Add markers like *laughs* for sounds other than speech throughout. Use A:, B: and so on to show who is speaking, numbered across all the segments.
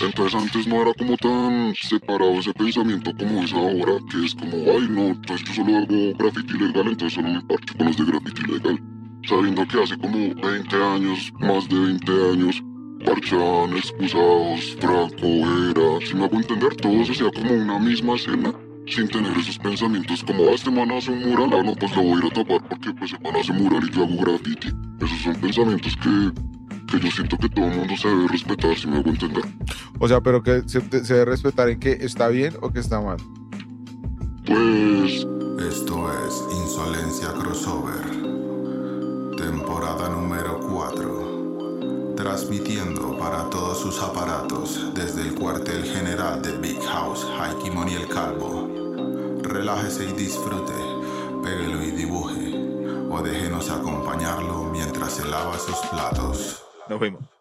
A: Entonces antes no era como tan separado ese pensamiento como es ahora, que es como, ay no, entonces yo solo hago graffiti ilegal, entonces solo me parcho con los de graffiti ilegal. Sabiendo que hace como 20 años, más de 20 años, parchaban excusados, Franco, Vera, si me hago entender, todo se hacía como una misma escena, sin tener esos pensamientos como, ah, este man hace un mural, ah, no, pues lo voy a ir a tapar porque pues ese man hace mural y yo hago graffiti. Esos son pensamientos que que yo siento que todo el mundo se debe respetar, si me hago entender.
B: O sea, pero que se, se debe respetar en que está bien o que está mal.
A: Pues.
C: Esto es Insolencia Crossover, temporada número 4. Transmitiendo para todos sus aparatos desde el cuartel general de Big House, Haikimon y el Calvo. Relájese y disfrute, péguelo y dibuje, o déjenos acompañarlo mientras se lava sus platos.
B: Nos vemos.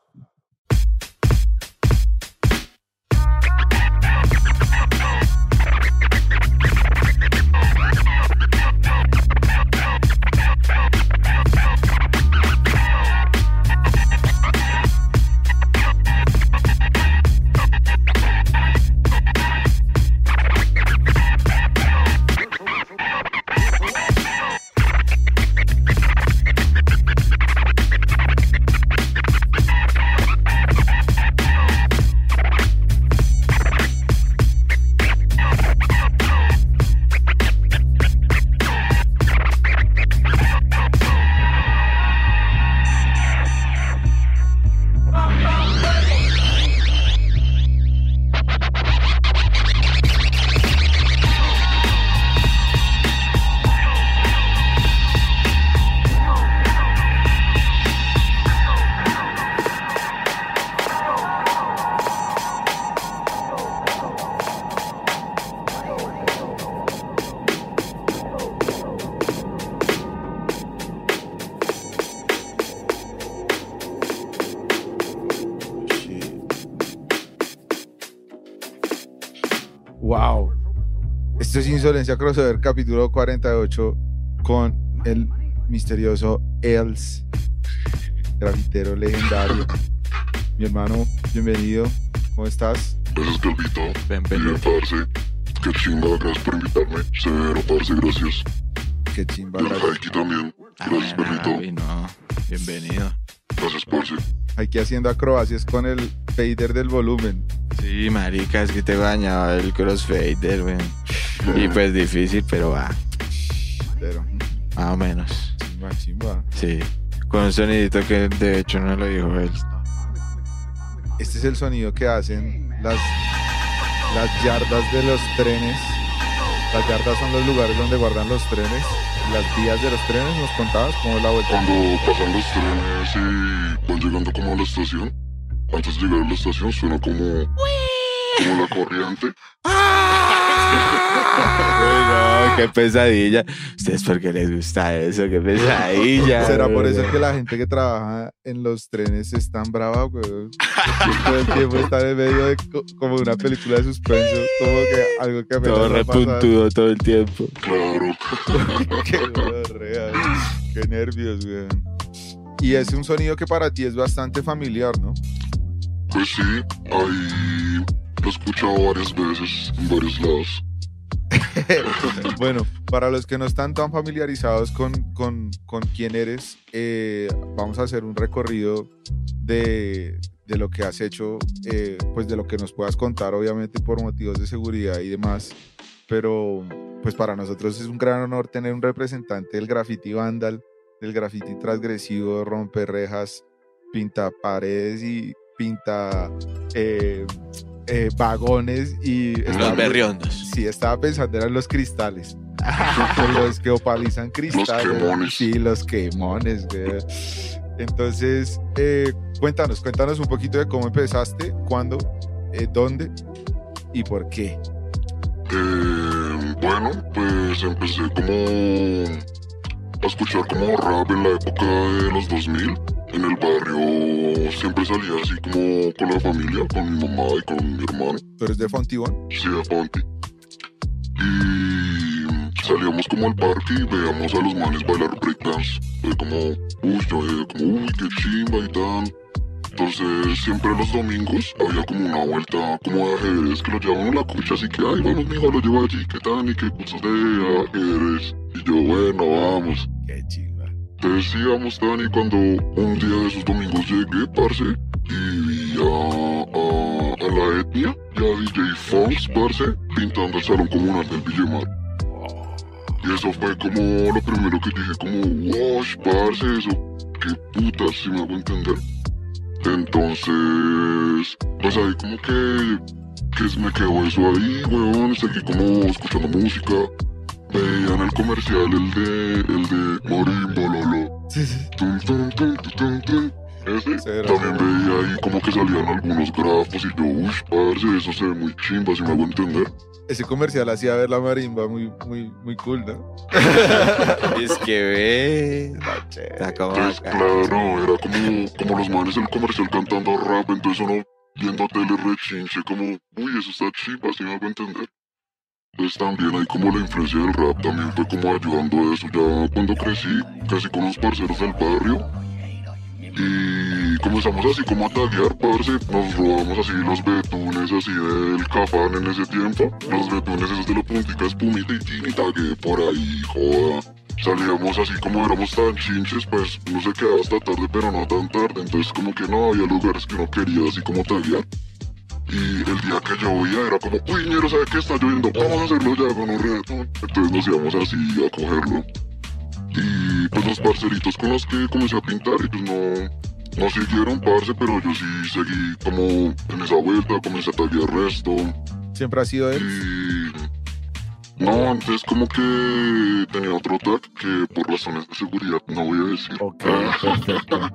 B: Insolencia Crossover, capítulo 48, con el misterioso Els, grafitero legendario. Mi hermano, bienvenido. ¿Cómo estás?
A: Gracias, Calvito.
D: Bienvenido.
A: Bien, parce. Qué chimba, gracias por invitarme. Severo, parce, gracias.
B: Qué chimba, gracias.
A: Haiki también.
D: Ah,
A: Gracias, perrito.
D: Javi, no. Bienvenido.
A: Gracias, parce.
B: Aquí haciendo acrobacias con el fader del volumen.
D: Sí, marica, es que te bañaba el crossfader, weón. Y pues difícil, pero va,
B: Pero,
D: más o menos.
B: chimba, chimba.
D: Sí. Con un sonidito que de hecho no lo dijo él.
B: Este es el sonido que hacen las, las yardas de los trenes. Las yardas son los lugares donde guardan los trenes. Las vías de los trenes, ¿nos contabas cómo es la vuelta?
A: Cuando pasan los trenes y van llegando como a la estación, antes de llegar a la estación suena como, como la corriente.
D: Uy, no, qué pesadilla. ¿Ustedes por qué les gusta eso? Qué pesadilla. *laughs*
B: ¿Será por eso que la gente que trabaja en los trenes es tan brava, weón? Todo el tiempo está en medio de co- como una película de suspenso, como que algo que apenas
D: Todo repuntudo todo el tiempo.
A: Claro. *laughs*
B: Qué gonorrea, qué nervios, weón. Y es un sonido que para ti es bastante familiar, ¿no?
A: Pues sí, ahí lo he escuchado varias veces en varios lados. *laughs*
B: Bueno, para los que no están tan familiarizados con, con, con quién eres, eh, vamos a hacer un recorrido de, de lo que has hecho, eh, pues de lo que nos puedas contar, obviamente por motivos de seguridad y demás. Pero pues para nosotros es un gran honor tener un representante del graffiti vandal, del graffiti transgresivo, romper rejas, pinta paredes y pinta eh, eh, vagones y estaba
D: Los berriondos.
B: Sí, estaba pensando eran los cristales. *laughs* *laughs* los que opalizan cristales.
A: quemones.
B: Sí, los quemones, güey. Entonces, eh, cuéntanos, cuéntanos un poquito de cómo empezaste, cuándo, eh, dónde y por qué.
A: Eh, bueno, pues empecé como a escuchar como rap en la época de los 2000. En el barrio siempre salía así como con la familia, con mi mamá y con mi hermano.
B: ¿Tú eres de Fontibón?
A: Sí, de Ponti. Y salíamos como al parque y veíamos a los manes bailar breakdance. Fue como, uy, yo como, uy, qué chimba y tan. Entonces, siempre los domingos había como una vuelta como de ajedrez que lo llevaban a la cucha, así que, ay, vamos, mijo, lo llevo allí, ¿qué tal? Y qué cursos de ajedrez. Y yo, bueno, vamos.
B: Qué chingada.
A: Entonces íbamos tan y cuando un día de esos domingos llegué, parce, y vi a, a, la etnia y a DJ Fox, parce, pintando el salón comunal del Villemar. Y eso fue como lo primero que dije, como, wash, parce, eso, qué putas, si me hago entender. Entonces, pues ahí como que, que me quedó eso ahí, weón, seguí como escuchando música. Veía en el comercial el de, el de Marimba Lolo.
B: Sí, sí.
A: Tum, tum, tum, tum, tum, tum. Ese.
B: Cero,
A: También veía ahí como que salían algunos grafos y yo, uy, parce, eso se ve muy chimba, si me hago entender.
B: Ese comercial hacía ver la marimba muy, muy, muy cool, ¿no? *laughs*
D: Es que ve. Está como
A: Entonces,
D: acá.
A: claro, era como, como los manes en el comercial cantando rap, entonces uno viendo tele rechinche, como, uy, eso está chimba, si me hago entender. Entonces también hay como la influencia del rap, también fue como ayudando a eso. Ya cuando crecí, casi con los parceros del barrio, y comenzamos así como a taguear, parce, nos robamos así los betunes así del cafán en ese tiempo, los betunes esos de la puntica espumita y y tagué por ahí, joda. Salíamos así como éramos tan chinches, pues no se quedaba hasta tarde, pero no tan tarde, entonces como que no había lugares que no quería así como taguear. Y el día que llovía era como, uy, ñero, ¿sabe qué está lloviendo? Vamos a hacerlo ya con un reggaetón. Entonces nos íbamos así a cogerlo. Y pues los parceritos con los que comencé a pintar y pues no, no siguieron parce, pero yo sí seguí como en esa vuelta, comencé a taguear resto.
B: Siempre ha sido él.
A: Y no, antes como que tenía otro tag que por razones de seguridad no voy a decir. *laughs*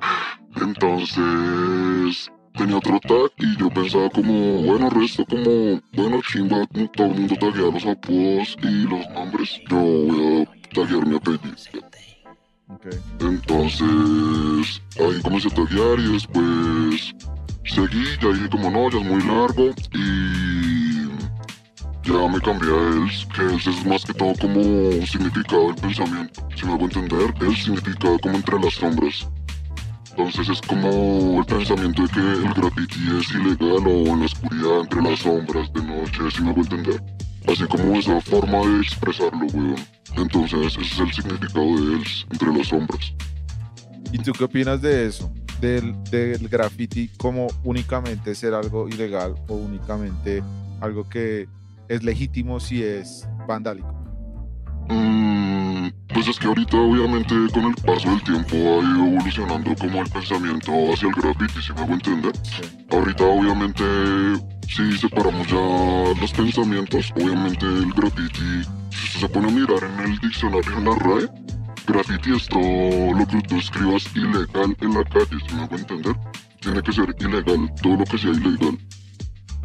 A: Entonces tenía otro tag y yo pensaba como, bueno, resto como, bueno, chimba, todo el mundo taguea los apodos y los nombres. Yo voy a taguear mi apellido. Entonces ahí comencé a taguear y después seguí, ya dije como no, ya es muy largo y ya me cambié a Els, que Els es más que todo como significado del pensamiento, si me hago entender, Els significa como entre las sombras. Entonces es como el pensamiento de que el graffiti es ilegal o en la oscuridad, entre las sombras, de noche, si me hago entender. Así como esa forma de expresarlo, weón. Entonces ese es el significado de Els, entre las sombras.
B: ¿Y tú qué opinas de eso? Del, del graffiti como únicamente ser algo ilegal o únicamente algo que es legítimo si es vandálico.
A: Mm, pues es que ahorita obviamente con el paso del tiempo ha ido evolucionando como el pensamiento hacia el graffiti, si me hago entender.
B: Sí.
A: Ahorita obviamente si separamos ya los pensamientos, obviamente el graffiti, si usted se pone a mirar en el diccionario en la RAE, graffiti es todo lo que tú escribas ilegal en la calle, si me hago entender. Tiene que ser ilegal, todo lo que sea ilegal,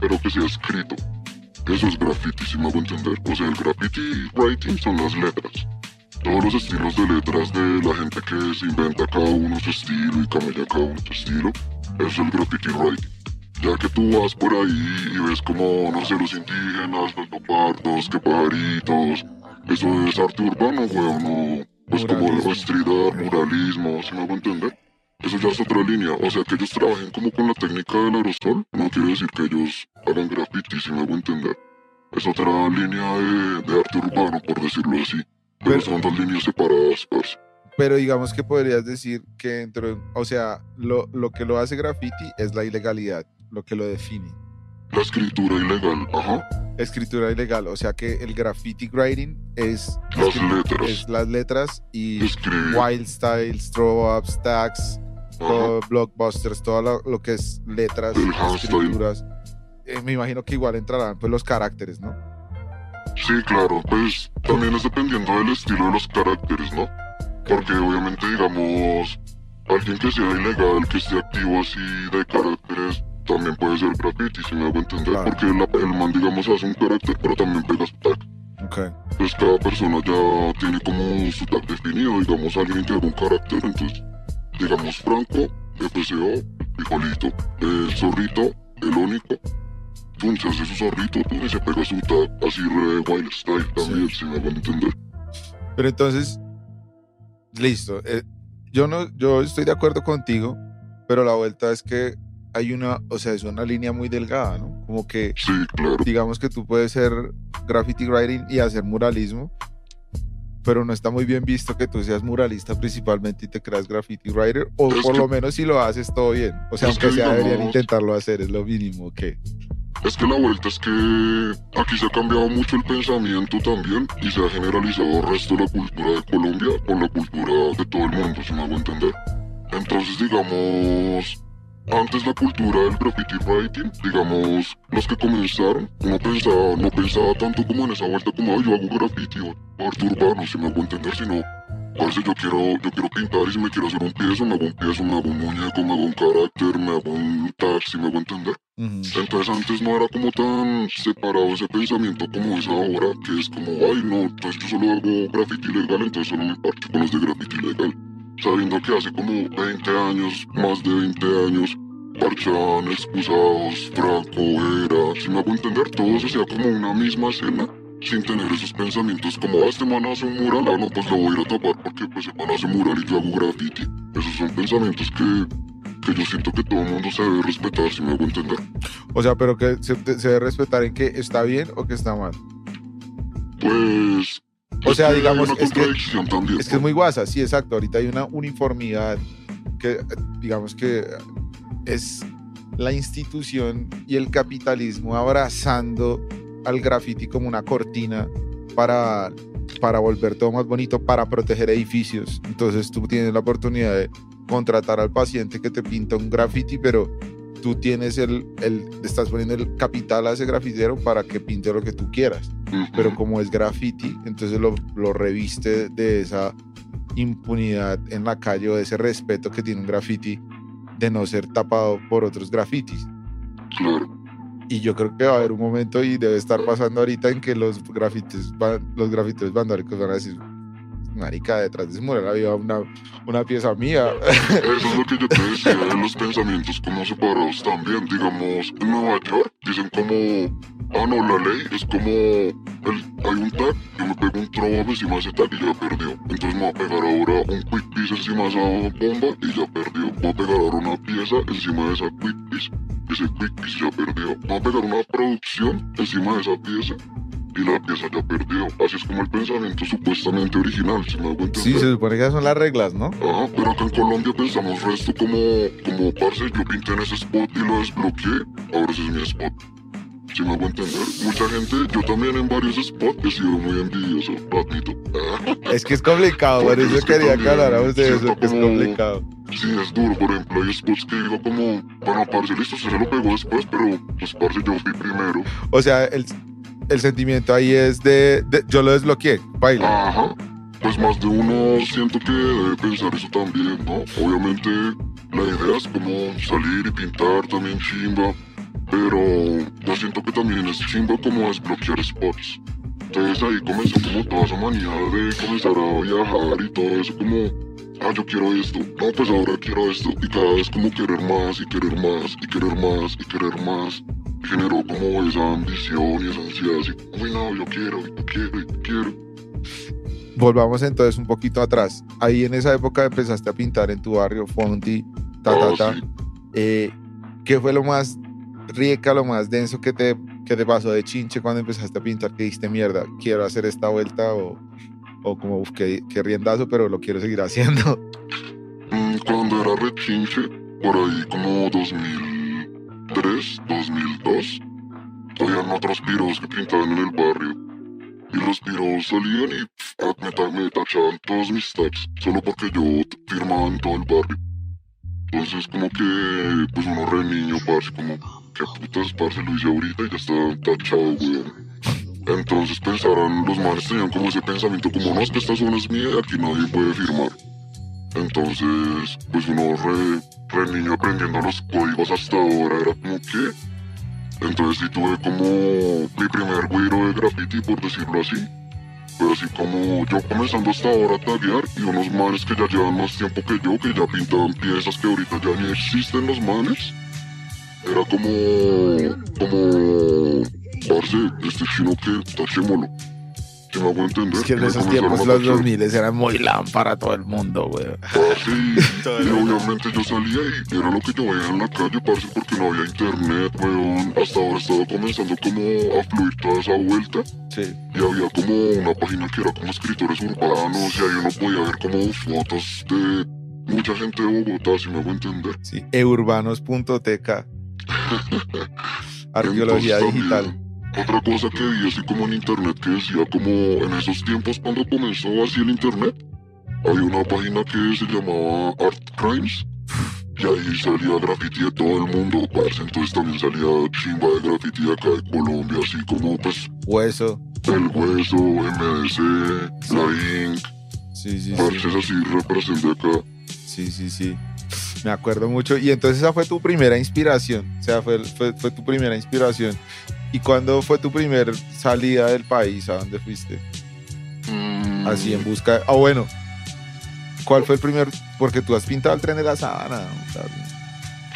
A: pero que sea escrito. Eso es graffiti, si me hago entender. O sea, el graffiti writing son las letras. Todos los estilos de letras de la gente que se inventa cada uno su estilo y camella cada uno su estilo. Es el graffiti writing. Ya que tú vas por ahí y ves como, no sé, los indígenas, los leopardos, que pajaritos. Eso es arte urbano, weón, no. Pues como
B: Muralismo.
A: street art, muralismo, si me hago entender. Eso ya es otra línea. O sea, que ellos trabajen como con la técnica del aerosol, no quiere decir que ellos hagan graffiti, si me hago entender. Es otra línea de, de arte urbano, por decirlo así. Pero
B: Pero-
A: son dos líneas separadas, parce.
B: Pero digamos que podrías decir que dentro, o sea, lo, lo que lo hace graffiti es la ilegalidad, lo que lo define.
A: La escritura ilegal, ajá.
B: Escritura ilegal, o sea que el graffiti writing es,
A: Las letras.
B: es las letras y
A: Escribir.
B: wild styles, throw ups, tags. Todo blockbusters, todo lo, lo que es letras, escrituras. Eh, me imagino que igual entrarán pues los caracteres, ¿no?
A: Sí, claro, pues también es dependiendo del estilo de los caracteres, ¿no? Porque obviamente, digamos, alguien que sea ilegal, que esté activo así de caracteres, también puede ser graffiti, si me hago entender.
B: Claro.
A: Porque la- el man, digamos, hace un carácter, pero también pega su tag.
B: Ok.
A: Pues cada persona ya tiene como su tag definido, digamos, alguien que haga un carácter, entonces, digamos, Franco, FCO, frijolito, el zorrito, el único. Entonces hace su zorrito, tú, y se pega su tag así re wild style también, si me hago entender.
B: Pero entonces, listo. eh, yo no, yo estoy de acuerdo contigo, pero la vuelta es que hay una, o sea, es una línea muy delgada, ¿no? Como que,
A: Sí, claro.
B: digamos que tú puedes ser graffiti writing y hacer muralismo, pero no está muy bien visto que tú seas muralista principalmente y te creas graffiti writer, o
A: Es
B: por
A: que-
B: lo menos si lo haces todo bien. O sea, aunque
A: que
B: sea, deberían intentarlo hacer, es lo mínimo que...
A: Es que la vuelta es que aquí se ha cambiado mucho el pensamiento también y se ha generalizado el resto de la cultura de Colombia con la cultura de todo el mundo, si me hago entender. Entonces, digamos, antes la cultura del graffiti writing, digamos, los que comenzaron, uno pensaba, no pensaba tanto como en esa vuelta como "Ay, yo hago graffiti o arte urbano, si me hago entender, sino Parce, yo quiero, yo quiero pintar y si me quiero hacer un piezo, me hago un piezo, me hago un muñeco, me hago un carácter, me hago un tag, si me hago entender. Entonces antes no era como tan separado ese pensamiento como es ahora, que es como, ay no, entonces yo solo hago graffiti legal, entonces solo me parcho con los de graffiti legal. Sabiendo que hace como 20 años, más de 20 años, parchaban, excusados, Franco, era, si me hago entender, todo se hacía como una misma escena, sin tener esos pensamientos como, ah, este man hace un mural, ah, no, pues lo voy a ir a tapar porque pues el man hace mural y yo hago graffiti. Esos son pensamientos que, que yo siento que todo el mundo se debe respetar, si me hago entender.
B: O sea, pero que se, se debe respetar en que está bien o que está mal.
A: Pues.
B: O sea, digamos, es que-
A: también.
B: Es que es muy guasa, sí, exacto. Ahorita hay una uniformidad que, digamos que es la institución y el capitalismo abrazando al graffiti como una cortina para, para volver todo más bonito, para proteger edificios. Entonces tú tienes la oportunidad de contratar al paciente que te pinta un graffiti, pero tú tienes el, el, estás poniendo el capital a ese grafitero para que pinte lo que tú quieras. Pero como es graffiti, entonces lo, lo reviste de esa impunidad en la calle o de ese respeto que tiene un graffiti de no ser tapado por otros grafitis.
A: Claro.
B: Y yo creo que va a haber un momento y debe estar pasando ahorita en que los grafitis, van- los grafiteros vandálicos van a decir, marica, detrás de ese mural había una, una pieza mía.
A: Eso es lo que yo te decía de los pensamientos como separados también. Digamos, en Nueva York dicen como. Ah, no, la ley es como. el- hay un tag, yo me pego un throw encima de ese tag y ya perdió. Entonces me voy a pegar ahora un quick piece encima de esa bomba y ya perdió. Voy a pegar ahora una pieza encima de esa quick piece. Ese quick piece ya perdió. Voy a pegar una producción encima de esa pieza y la pieza ya perdió. Así es como el pensamiento supuestamente original, si me hago entender.
B: Sí, se supone que esas son las reglas, ¿no?
A: Ajá, pero acá en Colombia pensamos resto como, como, parce, yo pinté en ese spot y lo desbloqueé, ahora ese es mi spot. Si me hago entender, mucha gente, yo también en varios spots he sido muy envidioso, lo admito. Ah,
B: Es que es complicado, por eso
A: es que
B: quería que habláramos de eso, que es complicado.
A: sí, es duro, por ejemplo, hay spots que digo como, bueno, parce, listo, se lo pegó después, pero, pues, parce, yo fui primero.
B: O sea, el, el sentimiento ahí es de, de- yo lo desbloqueé, baila.
A: Ajá. Pues más de uno siento que debe pensar eso también, ¿no? Obviamente la idea es como salir y pintar también chimba, pero yo siento que también es chimba como desbloquear spots. Entonces ahí comenzó como toda esa manía de comenzar a viajar y todo eso como, ah, yo quiero esto, no, pues ahora quiero esto, y cada vez como querer más y querer más y querer más y querer más. Generó como esa ambición y esa ansiedad así, uy no, yo quiero, y yo quiero, y yo quiero.
B: Volvamos entonces un poquito atrás. Ahí en esa época empezaste a pintar en tu barrio, Fonti, ta, ta,
A: Ah,
B: ta.
A: sí.
B: Eh, ¿Qué fue lo más rica, lo más denso que te, que te pasó de chinche cuando empezaste a pintar? Que dijiste, mierda, quiero hacer esta vuelta o, o como, uf, qué, riendazo, pero lo quiero seguir haciendo. *laughs*
A: Cuando era rechinche, por ahí como 2003, 2002, habían otros piros que pintaban en el barrio. Y los piros salían y pff, me, me tachaban todos mis tags, solo porque yo firmaba en todo el barrio. Entonces como que, pues uno re niño, parce, como, qué putas, parce, lo hice ahorita y ya está tachado, weón. Entonces pensaron, los manes tenían como ese pensamiento como, no, es que esta zona es mía y aquí nadie puede firmar. Entonces, pues uno re, re niño aprendiendo los códigos hasta ahora, era como que... Entonces sí tuve como mi primer güiro de graffiti, por decirlo así. Pero así como yo comenzando hasta ahora a taguear y unos manes que ya llevan más tiempo que yo, que ya pintaban piezas que ahorita ya ni existen los manes. Era como... como... Parce, este chino que tachémoslo. Si me hago entender.
B: Es que en
A: me
B: esos tiempos los
A: cachar.
B: 2000 eran muy lámpara todo el mundo, güey.
A: Parce, y, *laughs* y obviamente yo salía y era lo que yo veía en la calle, parce, porque no había internet, weón. Hasta ahora estaba comenzando como a fluir toda esa vuelta.
B: Sí.
A: Y había como una página que era como escritores urbanos y ahí uno podía ver como fotos de mucha gente de Bogotá, si me hago entender.
B: Sí, eurbanos.tk. *laughs* Arqueología
A: Entonces,
B: digital.
A: Otra cosa que vi así como en internet que decía como en esos tiempos cuando comenzó así el internet, había una página que se llamaba Art Crimes y ahí salía graffiti de todo el mundo, parce, entonces también salía chimba de graffiti de acá de Colombia, así como pues
B: Hueso.
A: El Hueso, MDC, La Inc,
B: Sí, sí, sí.
A: parches así representé acá.
B: Sí, sí, sí. Me acuerdo mucho. Y entonces esa fue tu primera inspiración. O sea, fue, fue, fue tu primera inspiración. ¿Y cuándo fue tu primer salida del país? ¿A dónde fuiste?
A: Mm,
B: Así en busca. Ah, bueno. ¿Cuál fue el primer? Porque tú has pintado el tren de la sabana.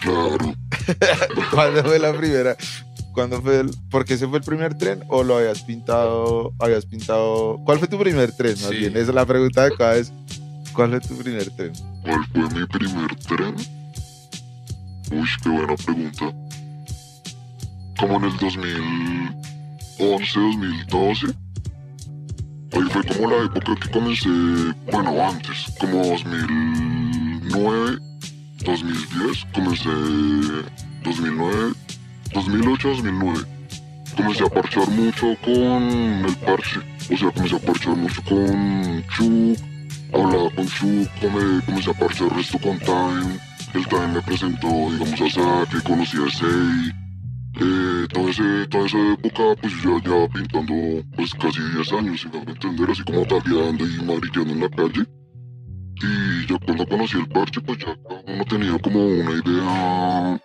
A: Claro. *laughs*
B: ¿Cuándo fue la primera? ¿Cuándo fue el, porque ese fue el primer tren o lo habías pintado, habías pintado, ¿cuál fue tu primer tren? Más
D: Sí.
B: bien, esa es la pregunta de cada vez. ¿Cuál fue tu primer tren?
A: ¿Cuál fue mi primer tren? Uy, qué buena pregunta. Como en el 2011, 2012. Ahí fue como la época que comencé, bueno, antes, como 2009, 2010, comencé 2009, 2008, 2009. Comencé a parchar mucho con el parche, o sea, comencé a parchar mucho con Chuck, hablaba con Chuck, come- comencé a parchar resto con Time, el Time me presentó, digamos, a Saki, conocí a Sei, eh, toda, ese, toda esa época, pues yo ya pintando, pues casi 10 años, si me hago entender, así como tagueando y marillando en la calle. Y ya cuando conocí el parche, pues ya uno tenía como una idea,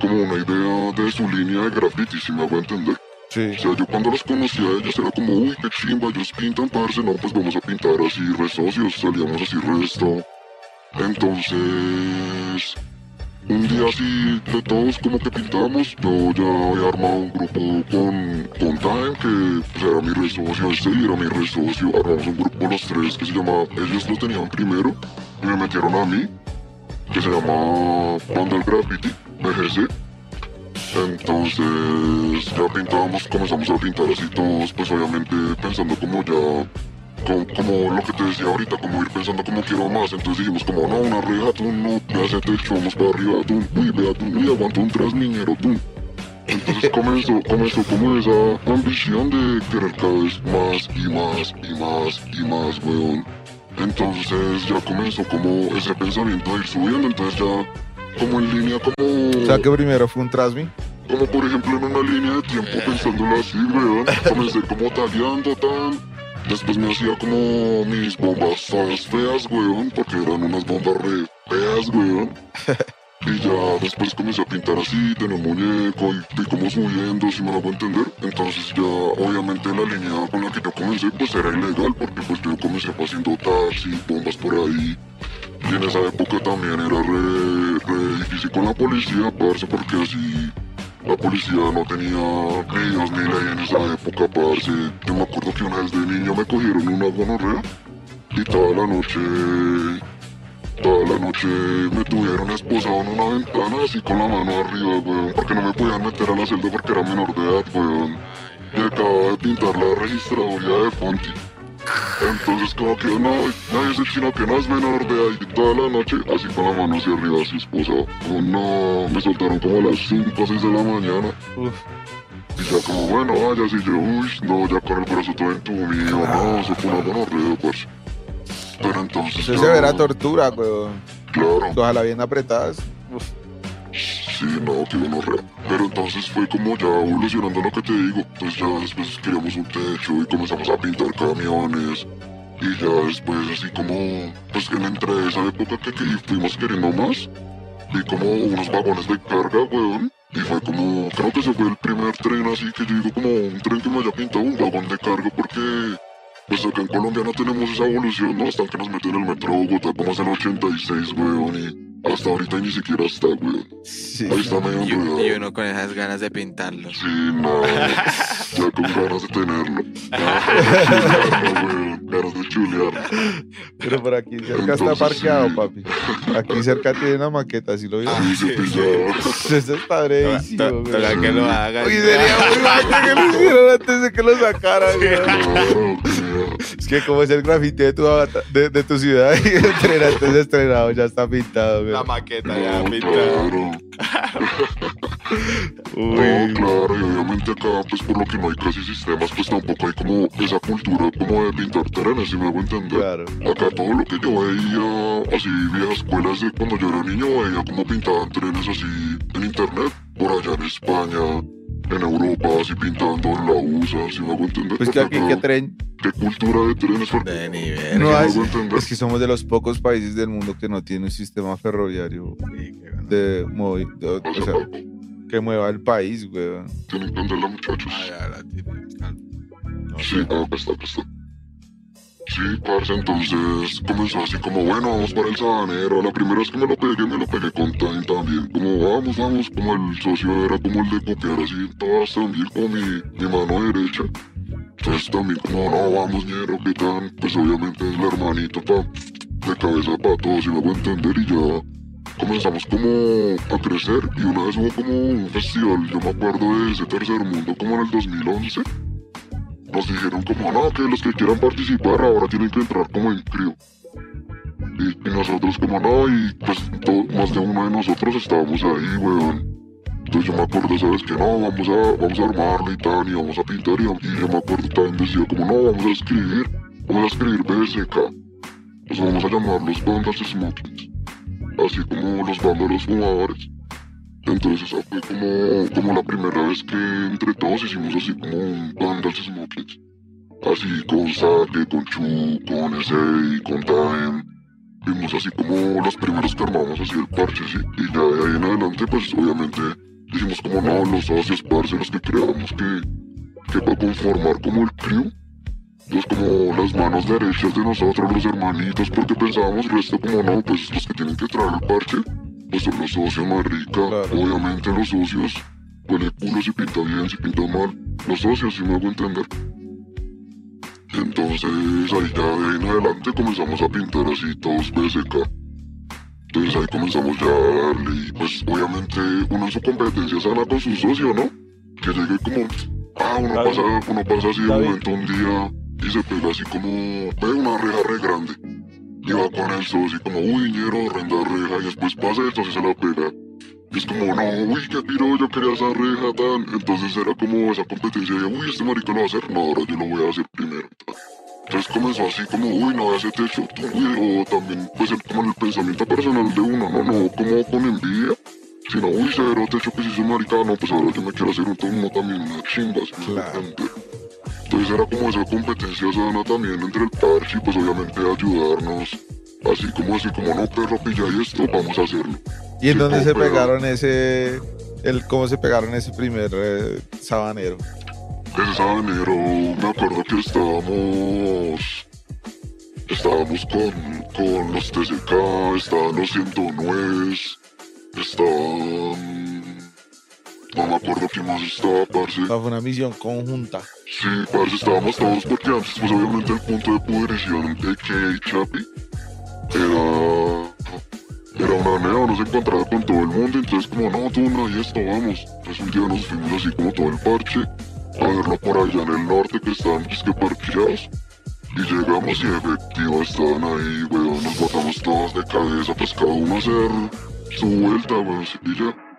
A: como una idea de su línea de graffiti, si me hago entender. O sea, yo cuando los conocí a ellos era como, uy, qué chimba, ellos pintan, parce, no, pues vamos a pintar así, re socios, salíamos así, resto. Entonces, un día así, de todos como que pintamos, yo ya había armado un grupo con, con Time, que pues, era mi re socio, este era mi re socio, armamos un grupo los tres que se llamaba, ellos lo tenían primero, y me metieron a mí, que se llama Banda del Graffiti, BGC. Entonces ya pintábamos, comenzamos a pintar así todos, pues obviamente pensando como ya, como, lo que te decía ahorita, como ir pensando como quiero más. Entonces dijimos como no, una reja, tú no, ya se te echó, vamos para arriba, tú, uy, vea, tú, uy, aguanta un trasniñero, tú. Entonces comenzó, comenzó como esa ambición de querer cada vez más y más y más y más, weón. Entonces ya comenzó como ese pensamiento de ir subiendo, entonces ya como en línea como...
B: O sea, que primero fue un Trasmi.
A: Como por ejemplo en una línea de tiempo pensándolo así, weón. Comencé como tagueando tan. Después me hacía como mis bombas todas feas, weón, porque eran unas bombas re feas, weón. *laughs* Y ya después comencé a pintar así, tenía un muñeco y fui como subiendo, si me lo hago entender. Entonces ya obviamente la línea con la que yo comencé pues era ilegal porque pues yo comencé haciendo taxi, bombas por ahí. Y en esa época también era re, re difícil con la policía, parce, porque así la policía no tenía ni Dios ni ley en esa época, parce. Yo me acuerdo que una vez de niño me cogieron una gonorrea y toda la noche, toda la noche me tuvieron esposado en una ventana así con la mano arriba, weón, porque no me podían meter a la celda porque era menor de edad, weón. Y acababa de pintar la registraduría de Fonti. Entonces como que no, nadie se chino que no es menor de edad y toda la noche así con la mano hacia arriba así esposado. Como no, me soltaron como a las 5 o 6 de la mañana.
B: Uf.
A: Y ya como, bueno, vaya, así yo, uy, no, ya con el brazo todo entumido, no, eso fue una gonorrea, parce. Pero entonces
B: Eso se verá tortura, weón.
A: Claro,
B: Ojalá bien apretadas. Uf.
A: sí, no, que gonorrea. Pero entonces fue como ya evolucionando lo que te digo. Entonces ya después queríamos un techo y comenzamos a pintar camiones. Y ya después así como, pues en entre esa época que, que fuimos queriendo más, vi como unos vagones de carga, weón. Y fue como, creo que ese fue el primer tren así que yo digo como un tren que me haya pintado un vagón de carga porque pues acá en Colombia no tenemos esa evolución, ¿no? Hasta que nos meten el metro Bogotá como hace el 86, weón. Y hasta ahorita ni siquiera está, weón.
B: Sí.
A: Ahí está medio
D: Y,
A: enredado.
D: y uno con esas ganas de pintarlo.
A: Sí, no, *laughs* ya con ganas de tenerlo. *laughs* Chulearlo, weón, ganas de chulear.
B: Pero por aquí cerca está parqueado,
A: sí.
B: papi. Aquí cerca tiene una maqueta, ¿sí lo vio?
A: Sí, sí, pillado.
B: Eso está brevísimo,
D: que lo hagan.
B: Uy, sería muy bacán que lo hicieran antes de que lo sacaran, güey. Es que como es el grafiti de tu, de, de tu ciudad y entrenar antes de estrenado, ya está pintado, güey.
D: La maqueta ya
A: No,
D: pintada.
A: claro. *laughs* No, claro, y obviamente acá, pues por lo que no hay casi sistemas, pues tampoco hay como esa cultura como de pintar terrenos, si me hago entender.
B: Claro.
A: Acá todo lo que yo veía, así viejas escuelas de cuando yo era niño, veía como pintaban trenes así en internet, por allá en España, en Europa, así pintando en la USA, si me hago entender.
B: Pues que aquí, ¿qué tren?
A: ¿Qué cultura de trenes?
D: De nivel.
B: No
A: entender.
B: Es que somos de los pocos países del mundo que no tiene un sistema ferroviario
D: Sí, bueno.
B: de, movi- de-
A: O sea,
B: sea, que mueva el país, güey.
A: tienen que entenderla, muchachos.
D: Ah, ya la tiene. No
A: Sí, acá está, acá está. Sí, parce, entonces comenzó así como, bueno, vamos para el sabanero. La primera vez que me lo pegué, me lo pegué con Time también. Como, vamos, vamos, como el socio era como el de copiar así, todas también como mi, mi mano derecha. Entonces también como, no, vamos, ñero, ¿qué tal? Pues obviamente es el hermanito, pa, de cabeza para todos, si me hago entender, y ya comenzamos como a crecer. Y una vez hubo como un festival, yo me acuerdo de ese tercer mundo, como en el 2011 nos dijeron como no, que los que quieran participar ahora tienen que entrar como en crío. Y, nosotros como no, y pues más de uno de nosotros estábamos ahí, weón. Entonces yo me acuerdo, ¿sabes? Que no, vamos a, vamos a armarlo y tal, y vamos a pintar, y, yo me acuerdo también decía como no, vamos a escribir, vamos a escribir BSK. Pues vamos a llamar los bandas smokings. Así como los vándalos fumadores. Entonces fue como, como la primera vez que entre todos hicimos así como un Vandals Smokings. Así con Sake, con Chu, con Essay, con Time. Vimos así como los primeros que armamos así el parche, sí. Y ya de ahí en adelante pues obviamente dijimos como no, los socios, parce, los que creamos que, que para conformar como el crew. Los como las manos derechas de nosotros, los hermanitos, porque pensábamos resto como no, pues los que tienen que traer el parche pues son los socios más rica.
B: Claro.
A: Obviamente los socios huele culo si pinta bien, si pinta mal. Los socios, si me hago entender. Entonces ahí ya de ahí en adelante comenzamos a pintar así todos BSK. Entonces ahí comenzamos ya a darle y pues obviamente uno en su competencia sana con su socio, ¿no? Que llegue como, ah, uno pasa, uno pasa así de momento un día y se pega así como, ve una reja re grande. Y va con el socio como, uy, ñero, renda reja, y después pasa el socio se la pega. Y es como, no, uy, qué piro, yo quería esa reja, tan. Entonces era como esa competencia de, uy, este marica lo va a hacer, no, ahora yo lo voy a hacer primero. Entonces comenzó así como, uy, no, ese techo, tú, uy, o también, pues, el, como el pensamiento personal de uno, no, no, como con envidia. Sino, uy, cero techo que si soy marica, no, pues ahora yo me quiero hacer un tomo también, una chimba, ¿sí me
B: Claro.
A: Entonces era como esa competencia sana también entre el parche y pues obviamente ayudarnos. Así como así como no perro pilla y esto, vamos a hacerlo.
B: ¿Y en
A: Sí,
B: dónde se pegaron ese, el, cómo se pegaron ese primer eh, sabanero?
A: Ese sabanero, me acuerdo que estábamos. Estábamos con, con los TCK, estaban los 109, estaban. No me acuerdo quién más estaba, parce.
B: O sea, fue una misión conjunta.
A: Sí, parce, estábamos todos porque antes, pues obviamente el punto de pudrición de que Chapi era. Era una neo, no se encontraba con todo el mundo, entonces como no, tú no, y esto, vamos. Pues un día nos fuimos así como todo el parche, a verlo por allá en el norte que estaban disque parqueados. Y llegamos y efectivo estaban ahí, weón, nos botamos todos de cabeza, pues cada uno a hacer su vuelta, weón, y ya.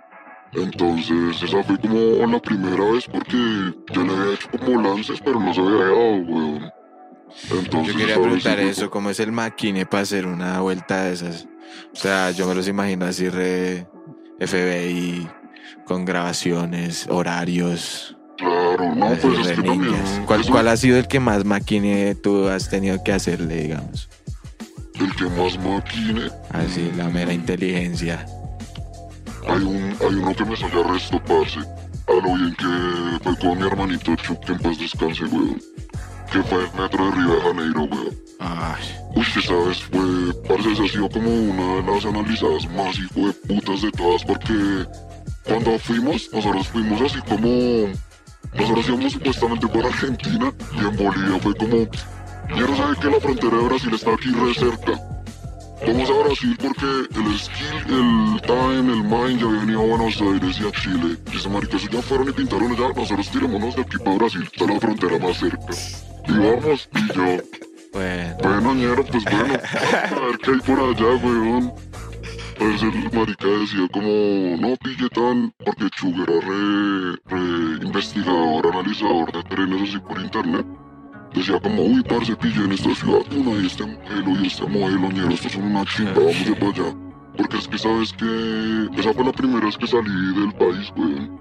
A: Entonces, esa fue como la primera vez porque yo le había hecho como lances, pero no se había dado, weón. Entonces,
D: Yo quería preguntar eso, ¿cómo es el maquine para hacer una vuelta de esas? O sea, yo me los imagino así re FBI, con grabaciones, horarios,
A: Claro, no,
D: así
A: pues es que también.
D: ¿Cuál, cuál ha sido el que más maquine tú has tenido que hacerle, digamos?
A: El que más maquine.
D: Así, la mera inteligencia.
A: Hay, un, hay uno que me salió a resto, parce. A lo bien que fue con mi hermanito Chuck, que en paz descanse, weón. que fue el metro de Río de Janeiro, weón.
D: Ay,
A: Uy, que sabes, fue, parce, esa ha sido como una de las analizadas más hijo de putas de todas, porque cuando fuimos, nosotros fuimos así como, nosotros íbamos supuestamente por Argentina, y en Bolivia fue como, quiero saber que la frontera de Brasil está aquí re cerca. Vamos a Brasil porque el skill, el time, el mind ya había venido a Buenos Aires y a Chile. Y ese marica, eso ya fueron y pintaron allá, nosotros tirémonos de aquí para Brasil, está la frontera más cerca. Y vamos, y yo,
D: bueno.
A: bueno, ñero, pues bueno, *laughs* a ver qué hay por allá, weón. Pues el marica decía como, no pille tan, porque Chug era re, re investigador, analizador de trenes así por internet. Decía como, uy, parce, pille en esta ciudad uno y este modelo y este modelo, ñero, estos son una chimba, vamos de para allá. Porque es que sabes que esa fue la primera vez que salí del país, weón.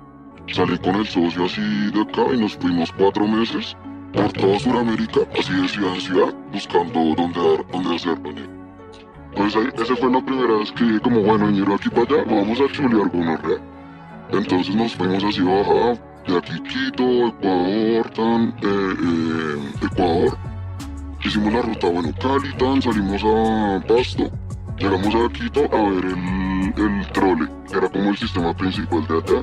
A: Salí con el socio así de acá y nos fuimos cuatro meses por toda Sudamérica, así de ciudad en ciudad, buscando dónde, dar, dónde hacerlo, ñero. Pues ahí, esa fue la primera vez que dije como, bueno, ñero, aquí para allá, vamos a chulear con rea. Entonces nos fuimos así bajada, de aquí Quito, Ecuador, tan, eh, eh, Ecuador. Hicimos la ruta, bueno, Cali, tan, salimos a Pasto. Llegamos a Quito a ver el, el trole, era como el sistema principal de allá.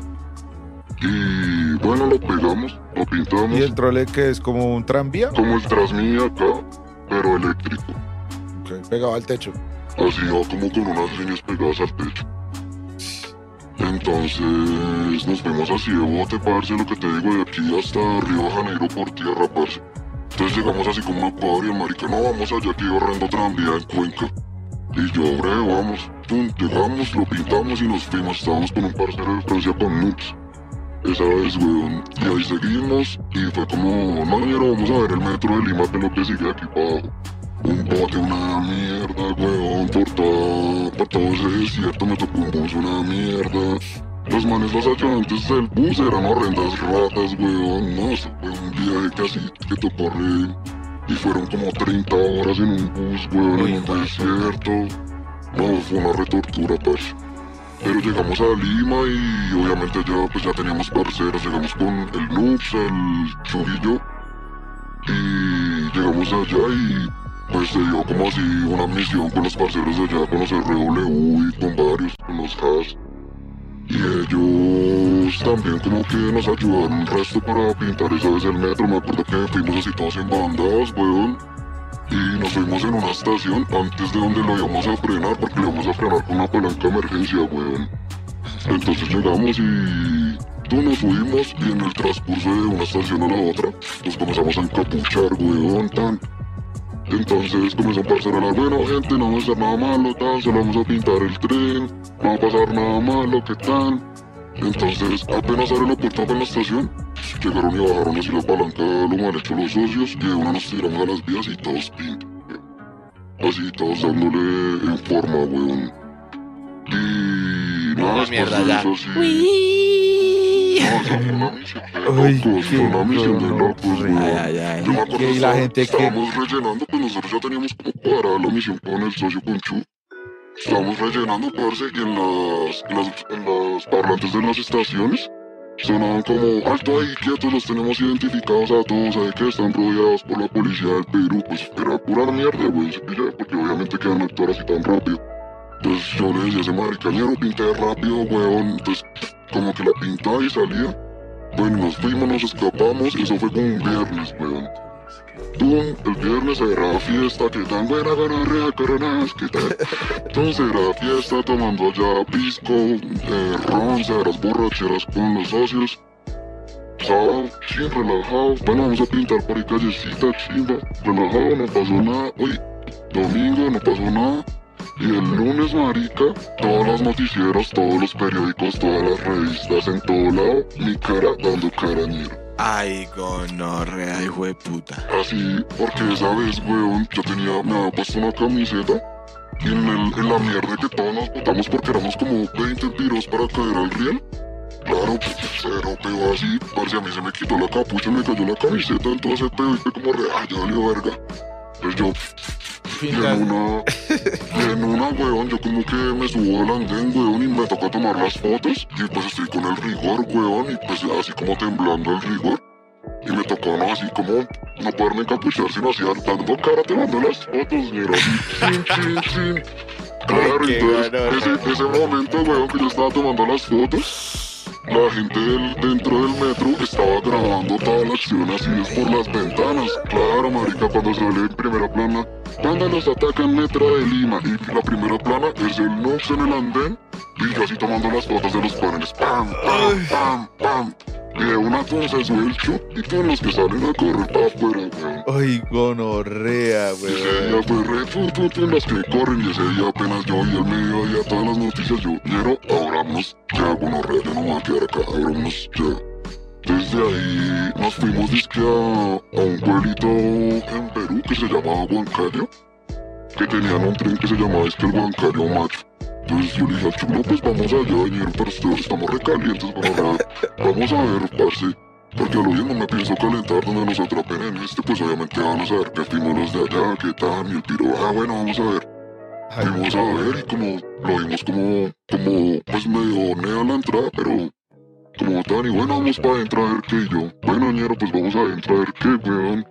A: Y bueno, lo pegamos, lo pintamos,
B: Y el trole que es como un tranvía,
A: como el Transmía acá, pero eléctrico.
B: ok, pegado al techo.
A: Así va como con unas líneas pegadas al techo. Entonces nos fuimos así de bote, parce, lo que te digo, de aquí hasta Río de Janeiro por tierra, parce. Entonces llegamos así como a Ecuador y el marica, no, vamos allá que horrendo tranvía en Cuenca. Y yo, bre, vamos, pum, llegamos, lo pintamos y nos fuimos, estábamos con un parcero de Francia con Nux. Esa vez, weón, y ahí seguimos, y fue como, no, vamos a ver el metro de Lima, que es lo que sigue aquí para. Un bote, una mierda, weón, por todo, por todo ese desierto me tocó un bus, una mierda. Los manes, los ayudantes del bus eran horrendas ratas, weón, no, fue un viaje casi que tocó re... Y fueron como 30 horas en un bus, weón, en un desierto. No, fue una retortura, parce. Pero llegamos a Lima y obviamente ya, pues ya teníamos parceros, llegamos con el Nux, el Churillo. Y llegamos allá y pues se dio como así una misión con los parceros de allá, con los RW y con varios, con los Hash. Y ellos también como que nos ayudaron un resto para pintar esa vez el metro. Me acuerdo que fuimos así todos en bandadas, weón. Y nos fuimos en una estación antes de donde lo íbamos a frenar, porque lo íbamos a frenar con una palanca de emergencia, weón. Entonces llegamos y tú subimos y en el transcurso de una estación a la otra nos comenzamos a encapuchar, weón, tan. Entonces comenzó a pasar a la bueno gente, no vamos a hacer nada malo, tal, solo vamos a pintar el tren, no va a pasar nada malo, ¿qué tal? Entonces apenas abre la puerta para la estación, llegaron y bajaron así la palanca, lo mal hecho los socios, y de una nos tiramos a las vías y todos pintan. Así todos dándole en forma, weón. Después
D: mierda, ya.
A: eso sí. No, eso fue una misión de
B: Ay,
A: locos,
B: qué
A: fue una misión de
B: dolor.
A: locos,
B: Ay,
A: weón.
D: ay, ay.
A: Yo me acuerdo
B: Y la gente que-
A: estábamos rellenando, pues nosotros ya teníamos como cuadrada la misión con el socio con Chu. Estábamos rellenando, parce, y en las, en las, en los parlantes de las estaciones sonaban como, alto ahí, quietos, los tenemos identificados a todos, sabe que están rodeados por la policía del Perú, pues era pura mierda, güey, porque obviamente quedan actuar así tan rápido. Entonces yo le decía a ese maricañero, pinté rápido, weón, entonces como que la pintaba y salía. Bueno, nos fuimos, nos escapamos, eso fue como un viernes, weón. Pum, el viernes era fiesta, que tan buena gonorrea, coronas, que tal. Entonces era fiesta, tomando allá pisco, eh, ron, ceras borracheras con los socios. Sábado, chin, relajado. Bueno, vamos a pintar por ahí callecita, chimba. Relajado, no pasó nada. Uy, domingo, no pasó nada. Y el lunes, marica, todas las noticieras, todos los periódicos, todas las revistas en todo lado, mi cara dando carañero.
D: Ay, gonorrea, hijo de puta.
A: Así, porque esa vez, weón, yo tenía, me había puesto una camiseta y en, el, en la mierda que todos nos botamos porque éramos como 20 piros para caer al riel. Claro, pues cero peo así, parce, a mí se me quitó la capucha, me cayó la camiseta, entonces peo y fue como re, ay, ya valió verga. Entonces yo, y en una, y en una, weón, yo como que me subo al andén, weón, y me toca tomar las fotos. Y pues estoy con el rigor, weón, y pues así como temblando el rigor. Y me tocó, ¿no? Así como no poderme encapuchar, sino así dando cara, te mando las fotos. Así, *laughs* chin, chin, chin. Claro, entonces, ese, ese momento, weón, que yo estaba tomando las fotos, la gente del- dentro del metro estaba grabando toda la acción así es por las ventanas. Claro, marica, cuando sale en primera plana, cuando los atacan Metro de Lima y la primera plana es el Nox en el andén y yo así tomando las fotos de los paneles. Pam, pam, pam, pam. Y de una se sube el chup y todos los que salen a correr para afuera, weón.
B: Ay, gonorrea,
A: Ese
B: weón.
A: día fue re tun, tun, tun, las que corren y ese día apenas yo vi al mediodía todas las noticias yo, ñero, abrámonos ya, re, yo no voy a quedar acá, abrámonos ya. Desde ahí nos fuimos disque a, a un pueblito en Perú que se llamaba Huancayo, que tenían un tren que se llamaba es que el Huancayo Macho. Entonces yo le dije al chulo, pues vamos allá, pero ustedes estamos recalientes, bueno, vamos a ver, parce. Porque a lo bien no me pienso calentar donde nos atrapen en este, pues obviamente van a que fuimos los de allá, que tal, y el piro, ah, bueno, vamos a ver. Fuimos a ver y como lo vimos como, como, pues medio nea la entrada, pero como tan y bueno, vamos para adentro a ver qué y yo. Bueno, ñero, pues vamos adentro a ver qué, weón.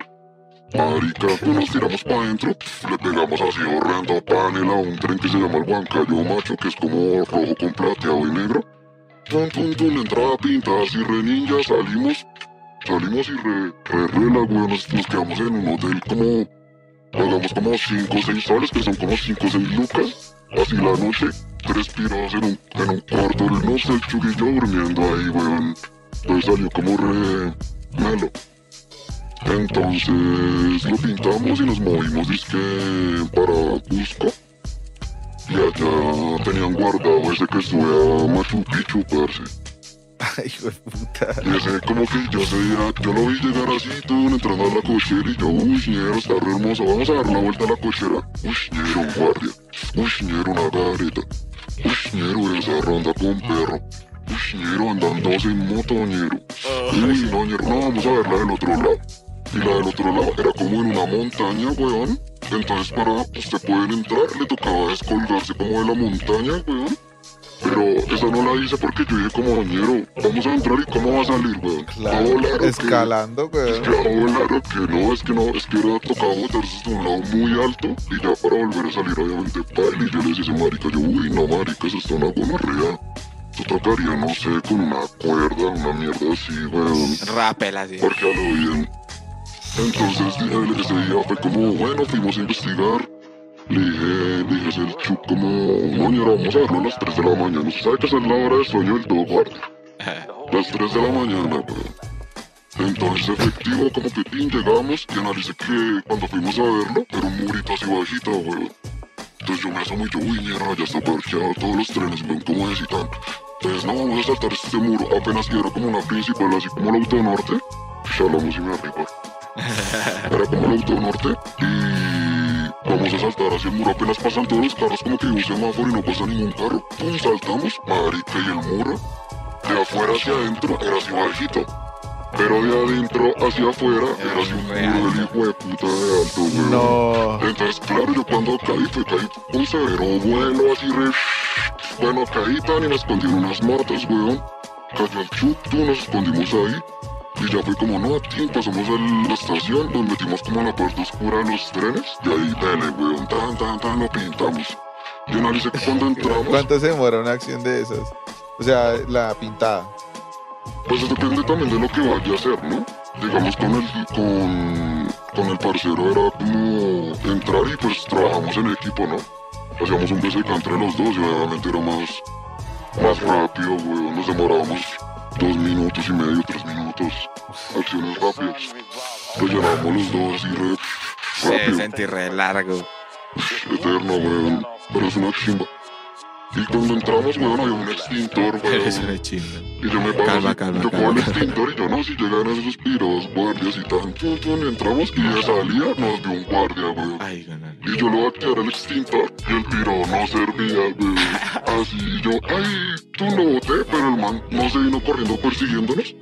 A: Marica, nos tiramos para adentro, le pegamos así horrendo a un tren que se llama el Huancayo Macho, que es como rojo con plateado y negro. Tum, tum, tum, entrada pintada así re ninja, salimos, salimos y re, re, re la nos, nos quedamos en un hotel como, pagamos como 5 o 6 soles, que son como 5 o 6 lucas, así la noche, tres pirados en un, en un cuarto, no sé, el chuguillo durmiendo ahí, weón. Entonces salió como re melo. Entonces lo pintamos y nos movimos, disque para Cusco. Y allá tenían guardado ese que sube a Machu Picchu, parce.
B: ay, *laughs* hijo de puta.
A: Y ese como que yo día, yo lo vi llegar así, todo entrando a la cochera y yo, uy, ñero, está re hermoso, vamos a dar la vuelta a la cochera. Uy, ñero, un guardia. Uy, ñero, una gareta. Uy, ñero, esa ronda con perro. Uy, ñero, andándose en moto, ñero. Uy, no, ñero, no, vamos a ver la del otro lado. Y la del otro lado era como en una montaña, weón. Entonces para usted poder entrar le tocaba descolgarse como de la montaña, weón. Pero esa no la hice porque yo dije como bañero, vamos a entrar y cómo va a salir, weón.
B: Claro,
A: No, claro que-
B: escalando,
A: Es
B: weón.
A: que no, claro que no, es que no, es que era tocaba botarse de un lado muy alto y ya para volver a salir obviamente paila y yo le a ese marica, yo uy no marica, eso está una gonorrea. Tú tocaría, no sé, con una cuerda, una mierda así, weón.
D: Rápela así.
A: Porque a lo bien. Entonces eh, ese día fue como, bueno, fuimos a investigar. Le dije, le dije ese chup como, no, ñera, vamos a verlo a las 3 de la mañana. Usted sabe que esa es la hora de sueño del todo guardia. *laughs* Las 3 de la mañana, weón. Entonces, efectivo, como que tin, llegamos y analicé que cuando fuimos a verlo, era un murito así bajito, weón. Entonces yo me asomo y yo, uy, mierda, ya está parqueado, todos los trenes ven como necesitan. Entonces, no, vamos a saltar este muro, apenas que era como una principal, así como el autonorte. Shalom y me arriba. *laughs* Era como el autonorte y vamos a saltar hacia el muro, apenas pasan todos los carros, como que hay un semáforo y no pasa ningún carro. Pum, saltamos, marica, y el muro de afuera hacia adentro era así bajito. Pero de adentro hacia afuera era así un muro del hijo de puta de alto, weón.
B: No.
A: Entonces, claro, yo cuando caí, fue caí un severo vuelo así re... Bueno, caí tan y me escondí en unas matas, weón. Cayó el chuto, nos escondimos ahí. Y ya fue como, no, tío, pasamos a la estación, nos metimos como a la parte oscura de los trenes. Y ahí, dale, weón, tan, tan, tan, lo pintamos. Y analice que cuando entramos,
B: ¿Cuánto se demora una acción de esas? O sea, la pintada.
A: pues depende también de lo que vaya a hacer, ¿no? Digamos, con el, con, con el parcero era como entrar y pues trabajamos en equipo, ¿no? Hacíamos un BSK entre los dos y obviamente era más, más rápido, weón. Nos demorábamos dos minutos y medio, tres minutos. Acciones rápidas. Lo llenábamos los dos así re
D: Se
A: rápido.
D: sentí re largo.
A: Eterno, weón. Pero es una chimba. Y cuando entramos, weón, había un extintor, *laughs* weón.
D: Eso es chingo.
A: Y yo me paro
D: Calma,
A: así,
D: calma,
A: yo
D: calma.
A: con el extintor y yo no, si llegan esos piros, guardias y tan, tun, entramos y de salida nos dio un guardia, weón.
D: Ay, ganón.
A: Y yo lo voy a activar el extintor y el piro no servía, weón. *laughs* Así y yo, ay, tú lo boté, pero el man no se vino corriendo persiguiéndonos,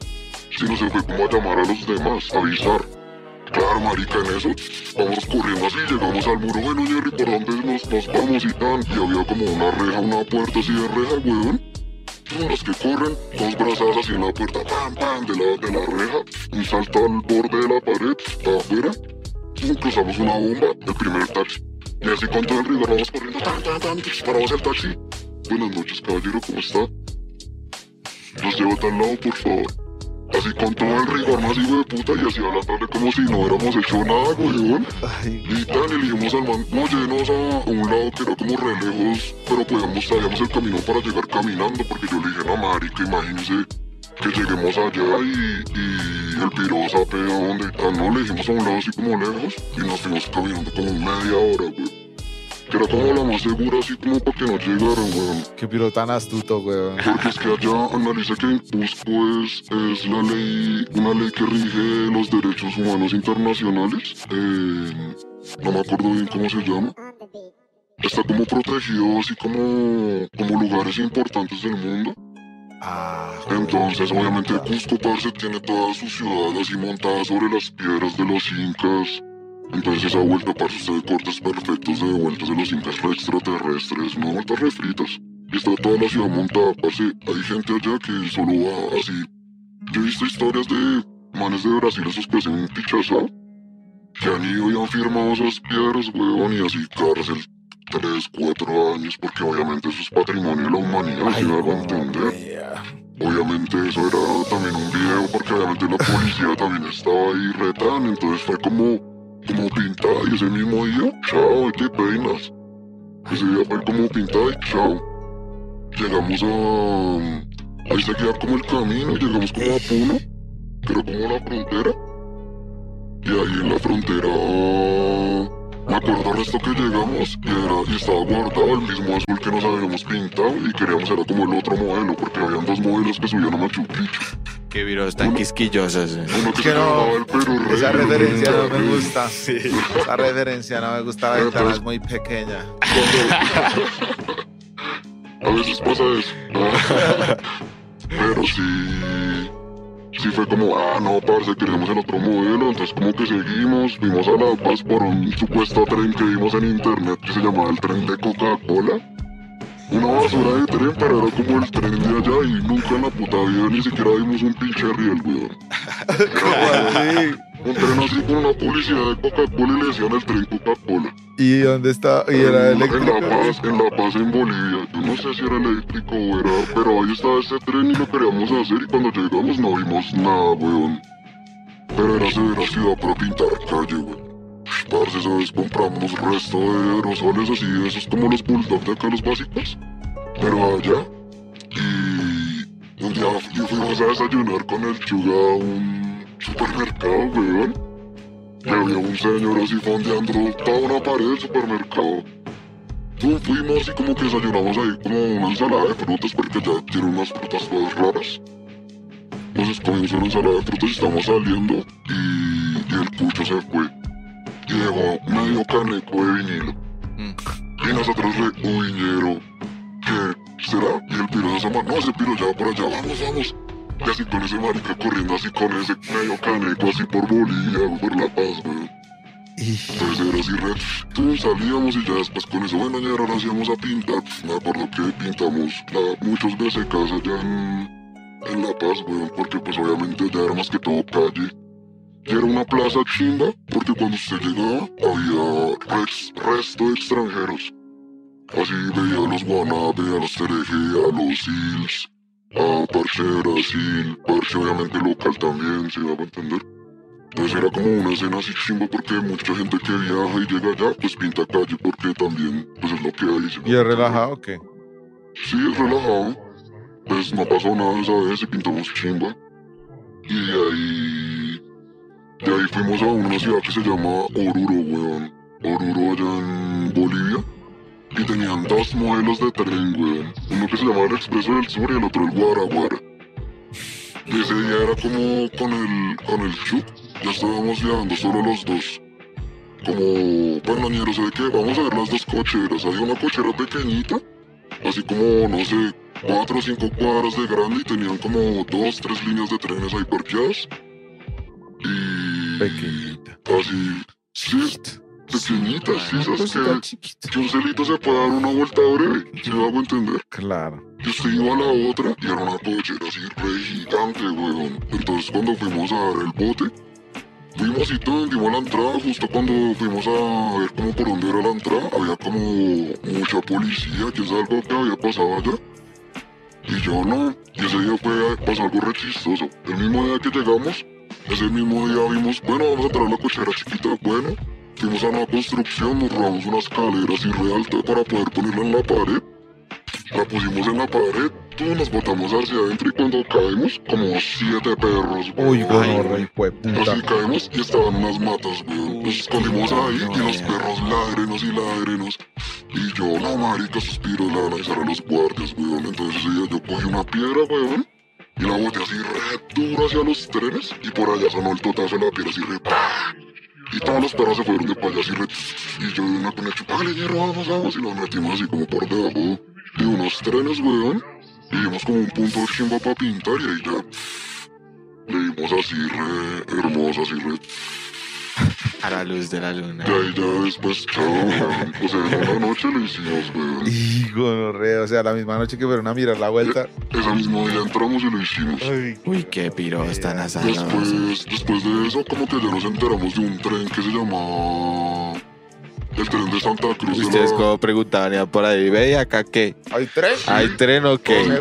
A: sino se fue como a llamar a los demás, a avisar. Claro, marica, en eso, vamos corriendo así, llegamos al muro, bueno, Jerry, ¿por dónde nos, nos vamos y tan? Y había como una reja, una puerta así de reja, weón. Los que corren, dos brazadas en la puerta, pam, pam, de la, de la reja, un salta al borde de la pared, afuera, y cruzamos una bomba, el primer taxi. Y así con todo el rigor vamos corriendo, tan, tan, tan, disparamos el taxi. Buenas noches, caballero, ¿cómo está? Nos lleva a tal lado, por favor. Así con todo el rigor más hijo de puta y así hablándole como si no hubiéramos hecho nada, weón. Y tal, y dijimos al man, no, llévenos a un lado que era como re lejos, pero podíamos, sabíamos el camino para llegar caminando, porque yo le dije, no, marica, imagínese que lleguemos allá y, y el piro sabe a dónde y tal, no, le dijimos a un lado así como lejos, y nos fuimos caminando como media hora, güey. Que era como la más segura, así como para que no llegaran, weón.
B: qué piro tan astuto, weón.
A: Porque es que allá analiza que en Cusco es, es la ley, una ley que rige los derechos humanos internacionales. Eh, no me acuerdo bien cómo se llama. Está como protegido así como, como lugares importantes del mundo.
B: Ah,
A: Entonces, obviamente, Cusco, parce, tiene toda su ciudad así montada sobre las piedras de los incas. Entonces, esa vuelta, parce, usted ve cortes perfectos de vueltas de los incas re extraterrestres, no vueltas refritas. Y está toda la ciudad montada, parce. Hay gente allá que solo va así. Yo he visto historias de manes de Brasil, esos que hacen pichazao, que han ido y han firmado esas piedras, weón, y así cárcel. Tres, cuatro años, porque obviamente eso es patrimonio de la humanidad, si hago entender. Obviamente eso era también un video porque obviamente la policía también estaba ahí retando, entonces fue como, como pintada y ese mismo día, chao, qué peinas. Ese día fue como pintada y chao. Llegamos a... Ahí se queda como el camino, llegamos como a Puno, era como la frontera. Y ahí en la frontera... Me acuerdo el resto que llegamos y, era, y estaba guardado el mismo azul que nos habíamos pintado y queríamos era como el otro modelo porque habían dos modelos que subían a Machu Picchu.
D: Qué viros tan quisquillosos. eh.
A: Uno que
B: Que
A: se
B: no,
A: llamaba el Perú Rey.
B: Esa referencia no me gusta. Esa referencia no me gusta, la ventana es muy pequeña. *laughs*
A: A veces pasa eso. *laughs* Pero sí. Sí fue como, ah, no, parce, queremos el otro modelo. Entonces, como que seguimos, fuimos a La Paz por un supuesto tren que vimos en internet que se llamaba el tren de Coca-Cola. Una basura de tren, pero era como el tren de allá y nunca en la puta vida ni siquiera vimos un pinche riel, weón. *laughs* Un tren así con una publicidad de Coca-Cola y le decían el tren Coca-Cola.
B: ¿Y dónde está? ¿Y era
A: En
B: eléctrico?
A: La Paz, en La Paz, en Bolivia. Yo no sé si era eléctrico o era, pero ahí estaba ese tren y lo queríamos hacer y cuando llegamos no vimos nada, weón. Pero era severa ciudad para pintar calle, weón. Parce, esa vez compramos resto de aerosoles así, esos como los bulldog de acá, los básicos. Pero allá. Y un día fuimos a desayunar con el chuga a un supermercado, weón. Y había un señor así fondeando toda una pared del supermercado. Tú fuimos y como que desayunamos ahí como una ensalada de frutas porque ya tiene unas frutas todas raras. Entonces comimos una ensalada de frutas y estamos saliendo y, y el cucho se fue. Llegó medio caneco de vinilo.
D: Mm.
A: Y nosotros re, uy, ñero, ¿qué será? Y el piro de esa mano, no, ese piro ya va por allá, vamos, vamos. Y así con ese marica corriendo así con ese medio caneco así por Bolivia, por La Paz, weón. Entonces era así re, tú salíamos y ya después con eso, bueno, ñero, ahora sí vamos a pintar. Me acuerdo que pintamos la, muchos veces casa allá en, en La Paz, weón, porque pues obviamente ya era más que todo calle. Y era una plaza chimba, porque cuando usted llegaba había res- resto de extranjeros. Así veía a los Guanabé, a los Tereje, a los Sils, a Parche de Brasil, Parche obviamente local también, se iba a entender. Entonces era como una escena así chimba porque mucha gente que viaja y llega allá, pues pinta calle porque también, pues es lo que hay.
B: ¿Y es relajado o qué?
A: Sí, es relajado. Pues no pasó nada esa vez y pintamos chimba. Y ahí. De ahí fuimos a una ciudad que se llama Oruro, weón. Oruro allá en Bolivia. Y tenían dos modelos de tren, weón. Uno que se llamaba el Expreso del Sur y el otro el Guaraguara. Y ese día era como con el, con el Chuck. Ya estábamos viajando solo los dos. Como, bueno, ñero, ¿sabe qué? Vamos a ver las dos cocheras. Hay una cochera pequeñita así como, no sé, cuatro o cinco cuadras de grande y tenían como dos, tres líneas de trenes ahí parqueadas. Y...
B: Pequeñita.
A: Así, sí, pequeñitas, sí,
B: Cosita
A: que, que un celito se puede dar una vuelta breve, si me hago entender.
B: Claro.
A: Y usted iba a la otra y era una pollera así re gigante, weón. Entonces cuando fuimos a dar el bote, fuimos y todo, dimos la entrada, justo cuando fuimos a ver como por dónde era la entrada, había como mucha policía, quién sabe algo que había pasado allá. Y yo no, y ese día fue, pasó algo re chistoso. El mismo día que llegamos, ese mismo día vimos, bueno, vamos a a la cochera chiquita, bueno. Fuimos a una construcción, nos robamos una escalera así re alta para poder ponerla en la pared. La pusimos en la pared, tú nos botamos hacia adentro y cuando caemos, como siete perros,
B: Uy, hijo de puta.
A: Así caemos y estaban unas matas, weón. Nos escondimos ahí y los perros ladrenos y ladrenos. Y yo, no, marica, suspiro, le van a avisar a los guardias, weón. Entonces ese día yo cogí una piedra, weón. Y la boté así re duro hacia los trenes. Y por allá sonó el totazo de la piedra así re ¡pah! Y todos los perros se fueron de allá así re... Y yo de una con el chupale, hierro, vamos, vamos. Y nos metimos así como por debajo de unos trenes, weón. Y vimos como un punto chimba para pintar y ahí ya... Le dimos así re hermoso, así re...
D: A la luz de la luna.
A: Y ahí ya después, chao, weón. O sea, en una noche lo hicimos, weón.
B: Y gonorrea, o sea, la misma noche que fueron a mirar la vuelta.
A: Ese mismo día entramos y lo hicimos.
B: Ay,
D: Uy, qué piro están asados.
A: Después, después de eso, como que ya nos enteramos de un tren que se llama... El tren de Santa Cruz. de
D: Ustedes
A: la-
D: como preguntaban ya por ahí, ve ¿y acá qué?
B: ¿Hay tres?
D: ¿Hay tren o qué?
A: Sí,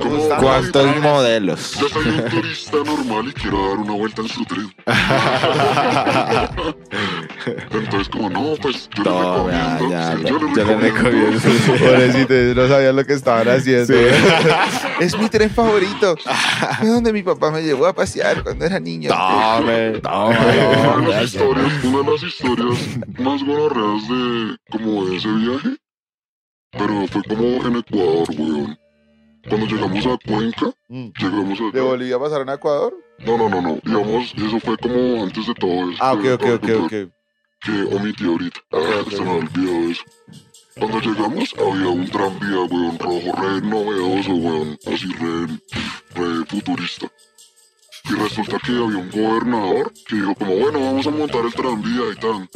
D: ¿Cuántos modelos?
A: Yo soy un turista normal y quiero dar una vuelta en su tren. *laughs* Entonces, como no, pues yo
D: Toma,
A: le recomiendo.
D: ya,
A: sí,
D: ya,
A: yo le
D: ya
A: recomiendo. *laughs*
B: Pobrecito, no sabían lo que estaban haciendo. *laughs* es mi tren favorito. Fue donde mi papá me llevó a pasear cuando era niño.
D: Tome, tome,
A: Una
D: tome.
A: de las historias, una de las historias más gonorreas de como de ese viaje, pero fue como en Ecuador, weón. Cuando llegamos a Cuenca,
B: Mm.
A: llegamos
B: ¿De
A: allá.
B: Bolivia pasaron a Ecuador?
A: No, no, no, no. Digamos, eso fue como antes de todo eso.
B: Ah, ok, ok, ok,
A: de
B: ok.
A: Que omití ahorita. Ah,
B: Ok, ok.
A: se me olvidó eso. Cuando llegamos había un tranvía, weón, rojo, re novedoso, weón, así re, re futurista. Y resulta que había un gobernador que dijo como, bueno, vamos a montar el tranvía y tan.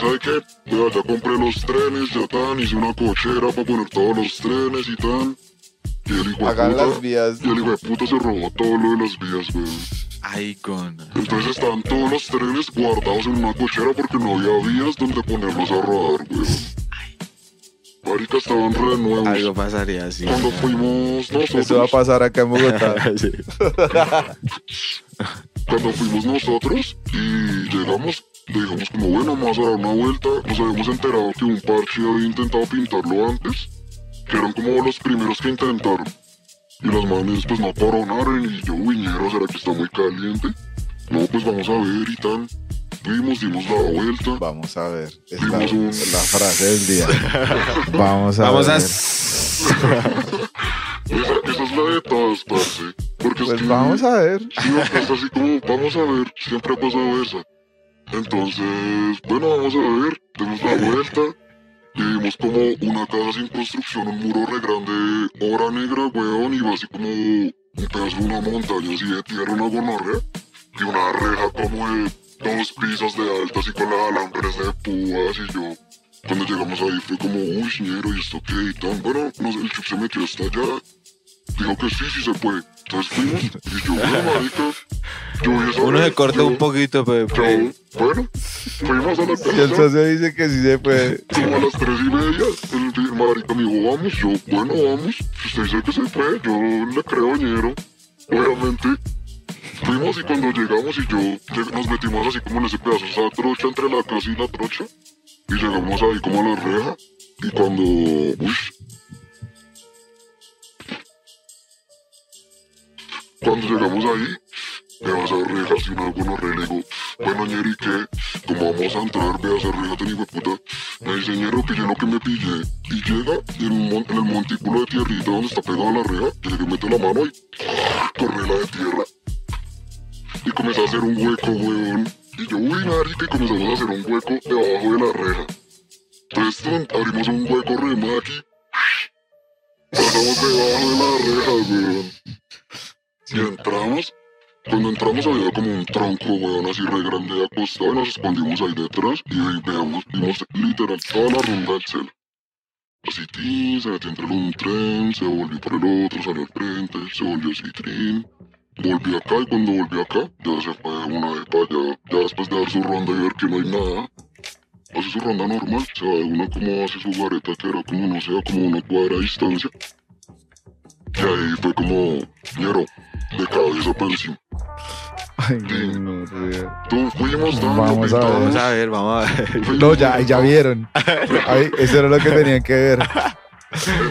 A: ¿Sabe qué? Vea, ya compré los trenes, ya tan, hice una cochera para poner todos los trenes y tan. Y el hijo de
B: Hagan
A: puta,
B: las vías.
A: y el hijo de puta se robó todo lo de las vías, weón.
D: Ay, con.
A: Entonces estaban todos los trenes guardados en una cochera porque no había vías donde ponerlos a rodar, weón. Marica, estaban re nuevos.
D: Algo pasaría así.
A: Cuando fuimos nosotros,
B: Eso va a pasar acá en Bogotá. *laughs*
A: Cuando fuimos nosotros y llegamos, dijimos como, bueno, vamos a dar una vuelta. Nos habíamos enterado que un parche había intentado pintarlo antes, que eran como los primeros que intentaron. Y los manes pues no coronaron y yo, viñero, ¿será que está muy caliente? No, pues vamos a ver y tan. Fuimos, dimos la vuelta.
B: Vamos a ver. Es la,
A: Dimos un-
B: la frase del día. *laughs* Vamos a
D: Vamos a.
B: ver. *laughs*
A: Esa, esa es la de todas, parce. Porque es
B: Pues
A: que-
B: vamos a ver.
A: Sí, es así como, vamos a ver, siempre ha pasado eso. Entonces, bueno, vamos a ver, demos la vuelta. *laughs* Y vimos como una casa sin construcción, un muro re grande, obra negra, weón, y va así como un pedazo de una montaña así de tierra, una gonorrea. Y una reja como de dos pisos de alta, así con las alambres de púas y yo. Cuando llegamos ahí fue como, uy, ñero, ¿y esto qué? Y tan, bueno, no sé, el chip se metió hasta allá. Dijo que sí, sí se puede. Entonces fuimos, y yo, bueno, marica, yo vi esa
D: Uno se corta
A: yo-
D: un poquito, pero.
A: yo, bueno, fuimos a la
B: Si el
A: casa,
B: socio dice que sí se puede.
A: como a las tres y media, el el marica me dijo, vamos, yo, bueno, vamos, si usted dice que se puede, yo le creo, ñero, obviamente. Fuimos y cuando llegamos y yo, nos metimos así como en ese pedazo, esa trocha entre la casa y la trocha, y llegamos ahí como a la reja, y cuando, uy, cuando llegamos ahí, me vas a reja así una gonorrea, le bueno, ñero, ¿y qué? ¿Cómo vamos a entrar? Ve a hacer reja, de puta. Me dice, ñero, que yo lo que me pillé. Y llega mon- en el montículo de tierrita donde está pegada la reja, y le mete la mano y corre la de tierra. Y comenzó a hacer un hueco, weón. Y yo, uy, marica, y comenzamos a hacer un hueco debajo de la reja. Entonces, tum, abrimos un hueco remaki. Pasamos debajo de la reja, weón. Y entramos, Cuando entramos había como un tronco, weón, así re grande acostado, nos escondimos ahí detrás y ahí veamos, vimos literal toda la rumba del cel. Así, tin, se metió entre un tren, se volvió por el otro, salió al frente, se volvió así, trin. Volví acá y cuando volví acá, ya se fue una vez para allá. Ya después de dar su ronda y ver que no hay nada, hace su ronda normal, se va de una como hace su vareta, que era como, no sé, como una cuadra de distancia. Y ahí fue como, ñero, de cabeza para encima.
B: Ay, gonorrea.
A: Tú fuimos dando
B: Vamos a ver.
D: Vamos a ver, vamos a ver.
B: No, ya, ya vieron. Ay, eso era lo que tenían que ver.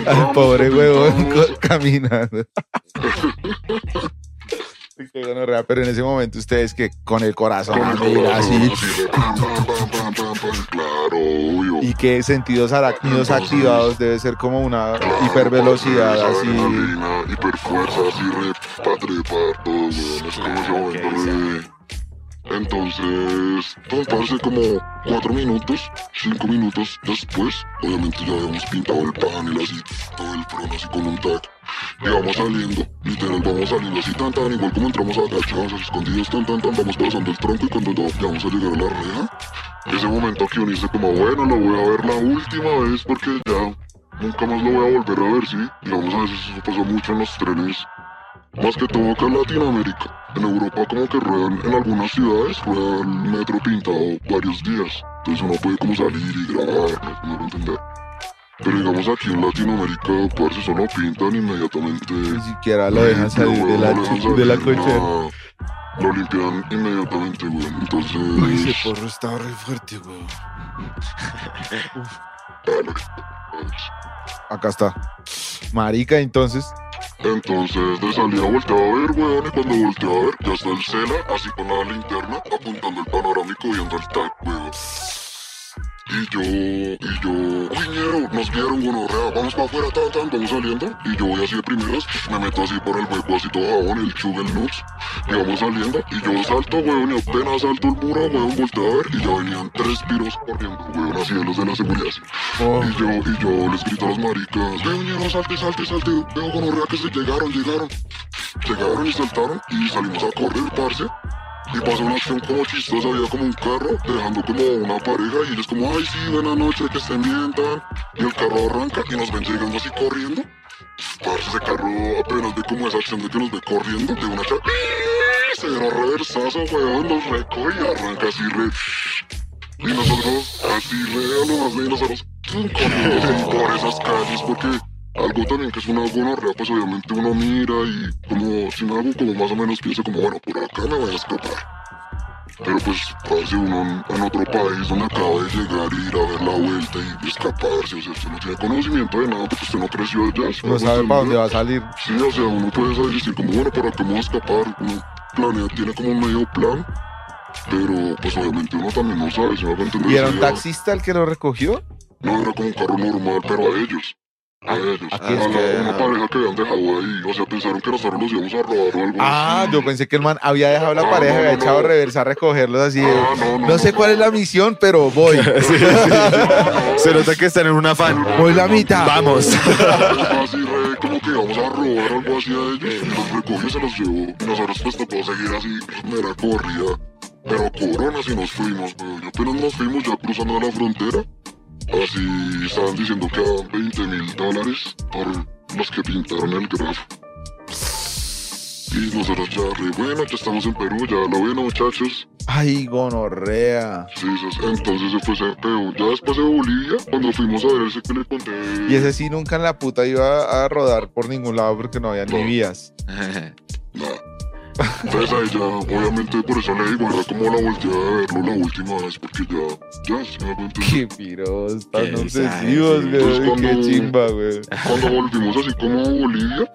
B: Al pobre huevón *laughs* caminando. Qué gonorrea, Pero en ese momento ustedes que con el corazón mira, así y qué sentidos arácnidos
A: Entonces-
B: activados debe ser como una
A: Claro,
B: hipervelocidad así.
A: hiperfuerza, así re pa' trepar todo, weón. Es como ese
D: Claro,
A: momento
D: que
A: re... Entonces, todo parece como cuatro minutos, cinco minutos después, obviamente ya habíamos pintado el panel así, todo el front así con un tag. Y vamos saliendo, literal, vamos saliendo así tan tan, igual como entramos agachados, escondidos tan tan tan, vamos pasando el tronco y cuando ya vamos a llegar a la reja, ese momento que dice como, bueno, lo voy a ver la última vez porque ya nunca más lo voy a volver a ver, sí. Digamos, a veces eso pasa mucho en los trenes, más que todo acá en Latinoamérica. En Europa como que ruedan, en algunas ciudades, rueda el metro pintado varios días. Entonces uno puede como salir y grabar, no, no entender. Pero digamos aquí en Latinoamérica, parce, solo pintan inmediatamente.
B: Ni siquiera lo dejan salir de la,
A: no
B: de la cochera.
A: Lo limpian inmediatamente, weón. Entonces...
B: Uy, ese porro estaba re fuerte, weón. *laughs*
A: ah,
B: Acá está. Marica, entonces.
A: Entonces de salida volteé a ver, weón, y cuando volteé a ver, ya está el Cela, así con la linterna, apuntando el panorámico viendo el tag, weón. Y yo, y yo, ñero, nos vieron, gonorrea, vamos para afuera, tan, tan, vamos saliendo. Y yo voy así de primeras, me meto así por el hueco, así todo jabón, el chug, el nuts. Y vamos saliendo, y yo salto, weón, y apenas salto el muro, weón, volteé a ver, y ya venían tres piros corriendo, weón, así de los de la seguridad.
B: Oh,
A: Y yo, y yo les grito a las maricas, veo ñero, salte, salte, salte, veo gonorrea que se llegaron, llegaron. Llegaron y saltaron y salimos a correr, parce. Y pasó una acción como chistosa, había como un carro dejando como una pareja y ellos como, ay sí, buena noche, que estén bien, tan. Y el carro arranca y nos ven llegando así corriendo. Parce, ese carro apenas ve como esa acción de que nos ve corriendo, de una cha... Se era reversazo, weón, nos recoge y arranca así re... Y nosotros, así re a lo más bien, nosotros corriendo *laughs* por esas calles, porque algo también que es una gonorrea, pues obviamente uno mira y como si no hago como más o menos piensa como, bueno, por acá me voy a escapar. Pero pues parece uno en, otro país donde acaba de llegar y ir a ver la vuelta y escaparse, o sea, usted no tiene conocimiento de nada porque usted no creció allá. ¿sí me
B: no sabe para dónde va a salir.
A: Sí, o sea, uno puede saber decir como, bueno, ¿para qué me voy a escapar? Uno planea, tiene como un medio plan, pero pues obviamente uno también no sabe, se va a entender.
B: ¿Y era un taxista el que lo recogió?
A: No, era como un carro normal, pero a ellos. A ellos.
B: aquí
A: a
B: es
A: la-
D: que-
A: una pareja que habían dejado ahí. O sea, pensaron que nosotros los íbamos a robar o algo
B: Ah,
A: así.
B: yo pensé que el man había dejado la
A: Ah,
B: pareja,
A: no,
B: había
A: no,
B: echado
A: no.
B: reversa a recogerlos así. de,
A: Ah, no, no,
B: no sé
A: no,
B: cuál
A: no.
B: es la misión, pero voy. *laughs* *laughs*
D: Se nota que están en un afán.
B: Voy la mitad.
D: Vamos. *laughs*
A: Así re, como que íbamos a robar algo así a ellos. Y los recogió se los llevó. Y nosotros pues tocó seguir así, mera corrida. Pero coronas y nos fuimos, weón. Y apenas nos fuimos ya cruzando la frontera. Así estaban diciendo que daban 20 mil dólares por los que pintaron el grafo. Y nosotros ya re, bueno, ya estamos en Perú, ya lo ven muchachos.
B: Ay, gonorrea.
A: Sí, entonces se fue ese peo. Ya después de Bolivia, cuando fuimos a ver ese que le conté.
B: Y ese sí nunca en la puta iba a rodar por ningún lado porque no había ni
A: No.
B: vías. *laughs*
A: Nah. Entonces ahí ya, obviamente por eso le digo, era como la volteada de verlo la última vez, porque ya, ya, se me entender.
B: Qué piros tan
D: Qué
B: obsesivos, güey. Qué
A: Pues
B: chimba, güey.
A: Cuando volvimos así como a Bolivia,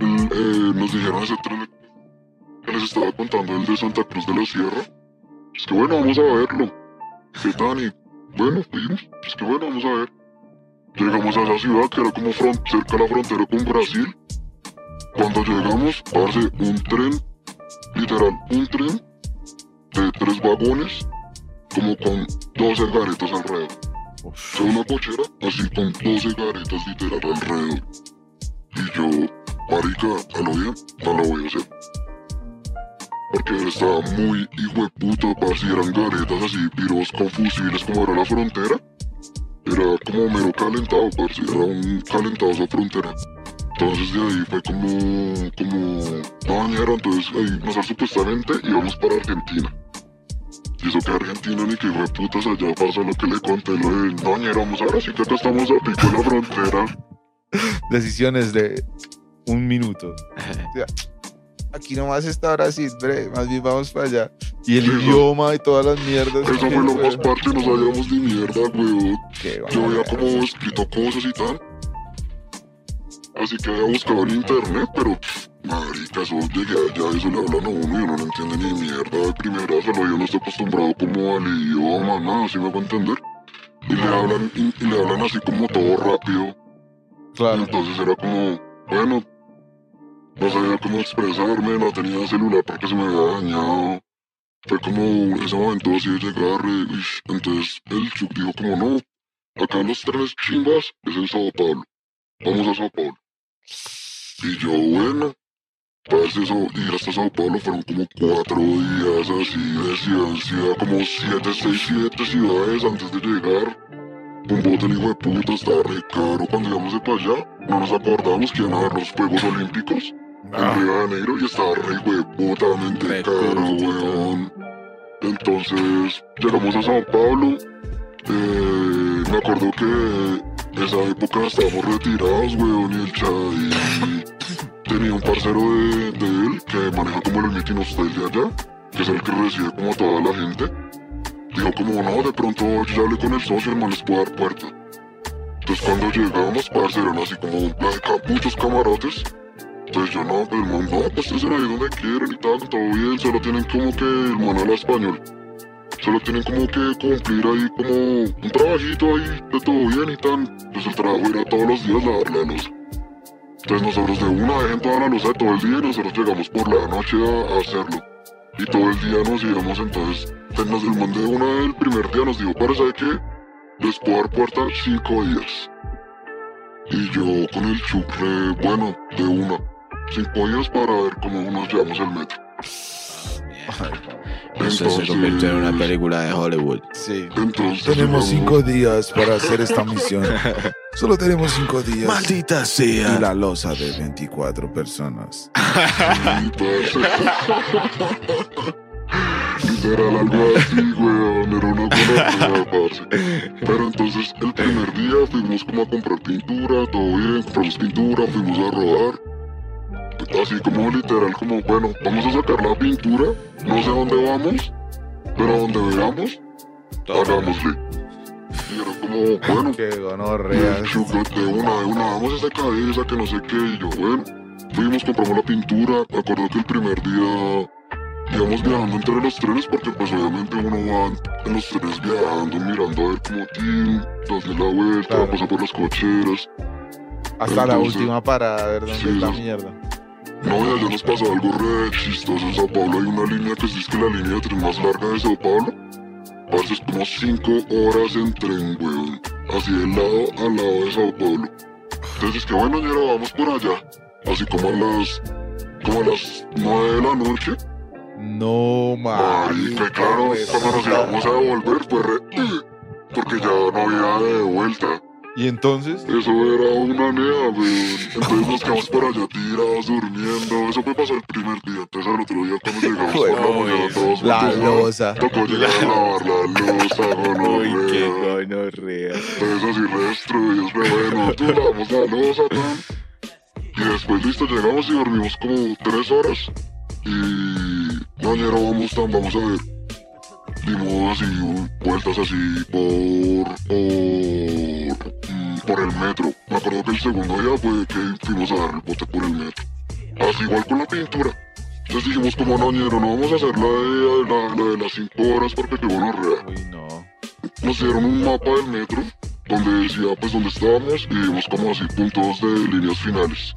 A: eh, nos dijeron ese tren que les estaba contando, el de Santa Cruz de la Sierra. Es que bueno, vamos a verlo. ¿Qué tal? Y bueno, fuimos. Es que bueno, vamos a ver. Llegamos a esa ciudad que era como fron- cerca de la frontera con Brasil. Cuando llegamos, parce, un tren, literal, un tren de tres vagones, como con 12 garetas alrededor. O sea, una cochera así con 12 garetas literal alrededor. Y yo, marica, a lo bien, no lo voy a hacer. porque estaba muy hijo de puta, parce, eran garetas así, piros con fusiles como era la frontera. Era como mero calentado, parce, era un calentado esa frontera. Entonces de ahí fue como, como, no entonces ahí nosotros supuestamente íbamos para Argentina. Y eso que Argentina ni que de putas allá pasa lo que le conté, lo de no vamos ahora sí que acá estamos a pico en la frontera. *laughs*
B: Decisiones de un minuto. *laughs* Aquí nomás está Brasil, bre, más bien vamos para allá. Y el
A: Sí,
B: idioma y todas las mierdas.
A: Eso fue lo *laughs* más parte, no sabíamos ni mierda, weón. Yo había como escrito cosas y tal. Así que había buscado en internet, pero marica, eso llegué allá, eso le hablan a uno y uno no entiende ni mierda de primera, solo yo no estoy acostumbrado como al idioma, nada, así me va a entender. Y le hablan, y, y le hablan así como todo rápido.
B: Claro.
A: Entonces era como, bueno, no sabía cómo expresarme, no tenía celular porque se me había dañado. Fue como ese momento así de llegar, ish, entonces el Chuck dijo como no, acá los trenes chimbas es en Sao Paulo, vamos a Sao Paulo. Y yo, bueno, parce, eso, ir hasta Sao Paulo fueron como cuatro días así de ciencia, como siete, seis, siete ciudades antes de llegar. Un bote, hijo de puta, estaba re caro. Cuando íbamos de para allá, no nos acordábamos que iban a haber los Juegos Olímpicos en Río de Janeiro y estaba re
D: Re
A: caro, weón. Entonces, llegamos a Sao Paulo. Eh, me acuerdo que esa época estábamos retirados, weón, y el Chai tenía un parcero de, de él que maneja como el meeting hostel de allá, que es el que recibe como a toda la gente. Dijo como, no, de pronto yo hablé con el socio, el man les puede dar puerta. Entonces cuando llegamos, parce, eran así como la de muchos camarotes. Entonces yo no, pues el man, no, pues ustedes ahí donde quieran y tal, todo bien, solo tienen como que el man habla español. Solo tienen como que cumplir ahí como un trabajito ahí de todo bien y tal. Pues el trabajo era todos los días lavar la losa. Entonces nosotros de una dejen toda la losa de todo el día y nosotros llegamos por la noche a, hacerlo. Y todo el día nos íbamos entonces. Entonces el man de una el primer día nos dijo, para ¿sabe qué? Les puedo dar puerta cinco días. Y yo con el chucre, bueno, de una. Cinco días para ver cómo nos llevamos el metro.
D: Eso se convirtió en una película de Hollywood.
B: Sí.
A: Entonces
B: Tenemos cinco días para hacer esta misión. *laughs* Solo tenemos cinco días.
D: Maldita
B: Y
D: sea.
B: la losa de 24 personas.
A: Literal, algo así, weón. Era una parce. Pero entonces, el primer día fuimos como a comprar pintura, todo bien, compramos pintura, fuimos a rodar. Así como literal, como, bueno, vamos a sacar la pintura, no sé a dónde vamos, pero a donde veamos, hagámosle. Y era como, bueno,
B: Qué gonorrea.
A: De una, de una, vamos a esa cabeza que no sé qué, y yo, bueno, fuimos, compramos la pintura, me acuerdo que el primer día íbamos viajando entre los trenes, porque pues obviamente uno va en los trenes viajando, mirando a ver como Tim, darle la vuelta,
B: Claro.
A: pasa por las cocheras,
B: Hasta la última para ver dónde
A: Sí,
B: es la mierda.
A: No, y allá nos pasó algo re chistoso en Sao Paulo, hay una línea que es que la línea de tren más larga de Sao Paulo, Parce, es como 5 horas en tren, weón. Así de lado a lado de Sao Paulo. Entonces es que bueno, ya vamos por allá. Así como a las. como a las 9 de la noche.
B: No,
A: Ay,
B: marica.
A: que claro, cuando nos íbamos a devolver fue re. Porque ya no había de vuelta.
B: Y entonces,
A: Eso era una nea, weón. Entonces nos quedamos por allá tirados, durmiendo. Eso fue pasar el primer día. Entonces al otro día cuando llegamos por la
B: Bueno,
A: mañana todos
B: la losa.
A: Tocó llegar a lavar la losa,
D: Uy, qué
A: gonorrea.
D: gonorrea.
A: Entonces así re destruidos, pero bueno, tú lavamos la losa, tan. Y después listo, llegamos y dormimos como tres horas. Y mañana vamos tan, vamos a ver. Dimos así vueltas así por, por, por el metro. Me acuerdo que el segundo día fue que fuimos a dar el bote por el metro. Así igual con la pintura. Entonces dijimos como no, ñero, no vamos a hacer la de, la, la de las cinco horas porque qué bueno
B: uy, no.
A: nos dieron un mapa del metro donde decía pues dónde estábamos y vimos como así puntos de líneas finales.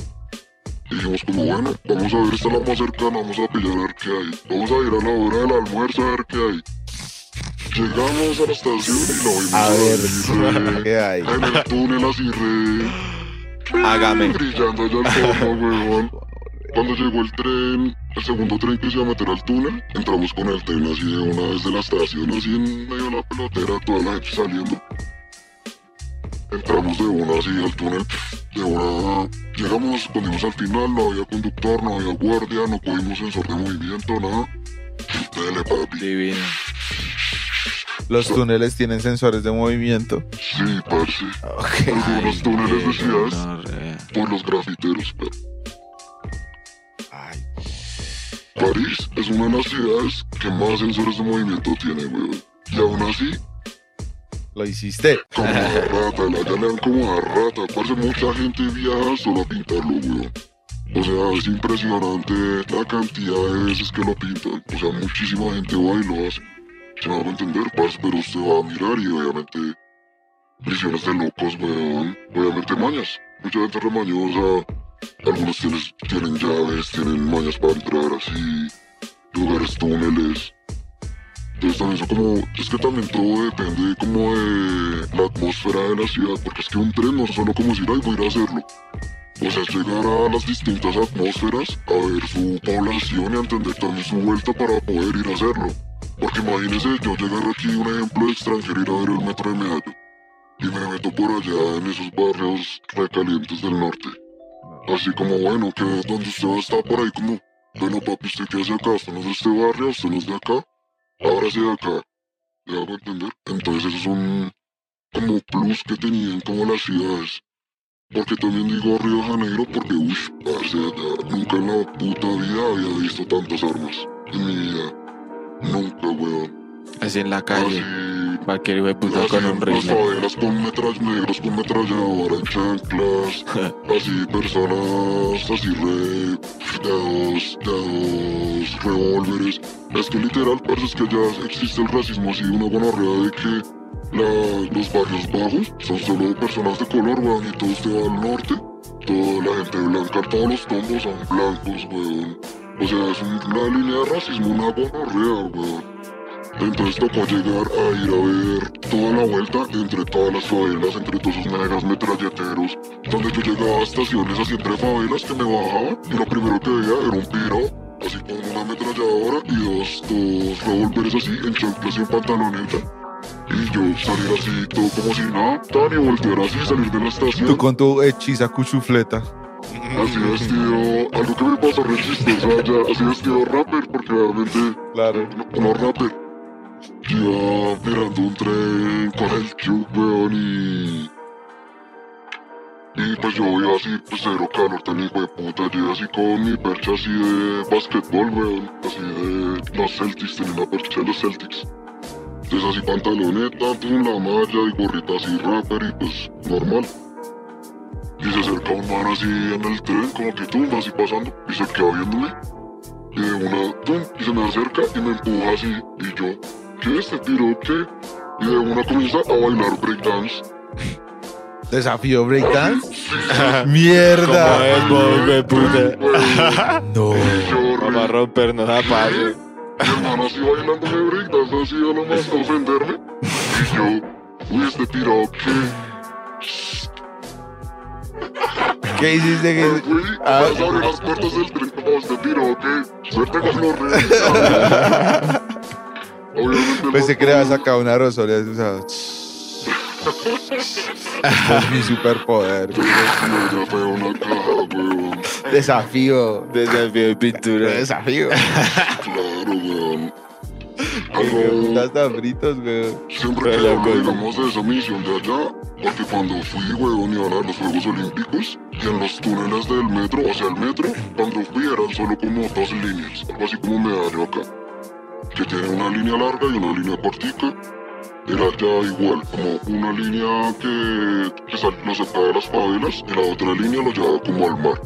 A: Y dijimos como bueno, vamos a ver esta la más cercana, vamos a pillar a ver qué hay. Vamos a ir a la hora del almuerzo a ver qué hay. Llegamos a la estación y lo vimos
B: A ver, *laughs* ¿qué hay?
A: en el túnel así re...
D: Hágame.
A: Brillando allá al fondo. *laughs* Cuando llegó el tren, el segundo tren que se iba a meter al túnel, entramos con el tren así de una vez de la estación, así en medio de la pelotera, toda la gente saliendo. Entramos de una así al túnel, de una... Llegamos, cuando al final, no había conductor, no había guardia, no cogimos sensor de movimiento, nada. Dele, papi.
D: Divino.
B: Los túneles tienen sensores de movimiento.
A: Sí, parce.
B: Ok.
A: Algunos túneles de ciudades
D: gonorrea.
A: por los grafiteros, pero...
B: Ay,
A: París es una de las ciudades que más sensores de movimiento tiene, weón. Y aún así,
B: lo hiciste.
A: como a rata, la llaman como a rata. Parece mucha gente viaja solo a pintarlo, weón. O sea, es impresionante la cantidad de veces que lo pintan. O sea, muchísima gente va y lo hace. Se va a entender, parce, pero usted va a mirar y obviamente visiones de locos, weón. Obviamente mañas. Mucha gente remañosa. Algunos tienen, tienen llaves, tienen mañas para entrar así. Lugares, túneles. Entonces también son como, es que también todo depende como de la atmósfera de la ciudad, porque es que un tren no es solo como decir, ay, voy a ir a hacerlo. O sea, llegar a las distintas atmósferas, a ver su población y a entender también su vuelta para poder ir a hacerlo. Porque imagínese yo llegar aquí, un ejemplo de extranjero, ir a ver el metro de Medallo. Y me meto por allá en esos barrios recalientes del norte. Así como, bueno, que donde usted va a estar por ahí como, bueno papi, ¿usted qué hace acá? ¿Usted no de este barrio? ¿Usted no es de acá? Ahora sí de acá. ¿Me hago entender? Entonces eso es un como plus que tenían como las ciudades. Porque también digo Río Janeiro porque, uff, allá nunca en la puta vida había visto tantas armas. En mi vida. Nunca, weón.
D: Así en la calle.
A: Así
D: Cualquier hijo de puta
A: Así,
D: con un rifle.
A: favelas con metrallas negros con metralladora en chanclas. *laughs* así personas así re. de dos, de dos revólveres. Es que literal, parece es que ya existe el racismo así, una gonorrea de que la- los barrios bajos son solo personas de color, weón, y todo usted va al norte. Toda la gente blanca, todos los tombos son blancos, weón. O sea, es un- una línea de racismo, una gonorrea, weón. Entonces tocó llegar a ir a ver toda la vuelta entre todas las favelas, entre todos esos negros metralleteros, donde yo llegaba a estaciones así entre favelas que me bajaban y lo primero que veía era un piro, así con una ametralladora y dos, dos revólveres así en chanclas y en pantaloneta. Y yo salir así todo como si nada, tan y así, salir de la estación.
B: Tú con tu hechiza cuchufleta.
A: Así vestido, algo que me pasó re chistoso allá, así vestido rapper, porque realmente
B: Claro.
A: no, no rapper. Iba mirando un tren con el Q, weón, y... Y pues yo iba así, pues cero calor, tan hijo de puta, yo iba así con mi percha así de basquetbol, weón, así de los Celtics, tenía una percha de los Celtics. Entonces así pantaloneta, pum, la malla y gorrita así rapper y pues normal. Y se acerca un man así en el tren, como que tum, así pasando, y se queda viéndome. Y de una, tum, y se me acerca y me empuja así, y yo, ¿qué este tiro? ¿Qué? Y de una comienza a bailar breakdance.
B: Desafío breakdance. *laughs* *laughs*
D: ¿Cómo
B: Mierda.
D: es, vos, de puta? *laughs*
B: No.
D: Vamos a rompernos a paz.
A: Mi hermano así bailándome breakdance, así a lo más ofenderme. Y yo, uy, este tiro, ¿qué?
B: ¿Qué hiciste? ¿Qué-
A: Güey,
B: Ah.
A: vas a abrir las puertas del tren tiro, ¿qué? Suerte con los reyes. *laughs* Obviamente
B: Pensé que le había sacado una rosolia. O sea, *laughs* es mi superpoder.
A: Una caja, weón.
B: Desafío.
D: Desafío de pintura.
B: Desafío.
A: Claro, weón.
B: Putas tan fritos, güey.
A: siempre que digamos, de esa misión de allá, porque cuando fui, weón, iban a los Juegos Olímpicos, y en los túneles del metro, sea, el metro, cuando fui eran solo como dos líneas, algo así como medallo acá, que tiene una línea larga y una línea cortica. Era ya igual, como una línea que, que sal- lo separa de las favelas y la otra línea lo llevaba como al mar.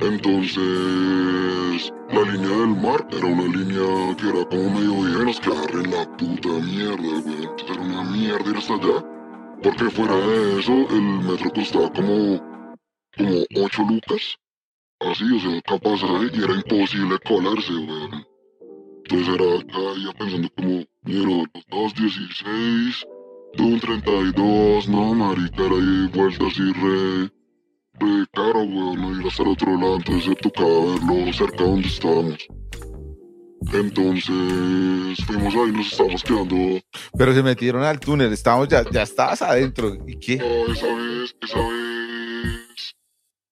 A: Entonces, la línea del mar era una línea que era como medio bien, nos quedaba en la puta mierda, güey. Era una mierda ir hasta allá. Porque fuera de eso, el metro costaba como, como 8 lucas. Así, o sea, capaz ahí, y era imposible colarse, weón. Entonces era cada día pensando como, los 2.16, tú un 32, no, marica, era ahí vuelta así re re caro, weón, no ir hasta el otro lado, entonces se tocaba verlo cerca de donde estábamos. Entonces fuimos ahí, nos estábamos quedando.
B: Pero se metieron al túnel, estábamos ya, ya estabas adentro. ¿Y qué?
A: No, esa vez, esa vez,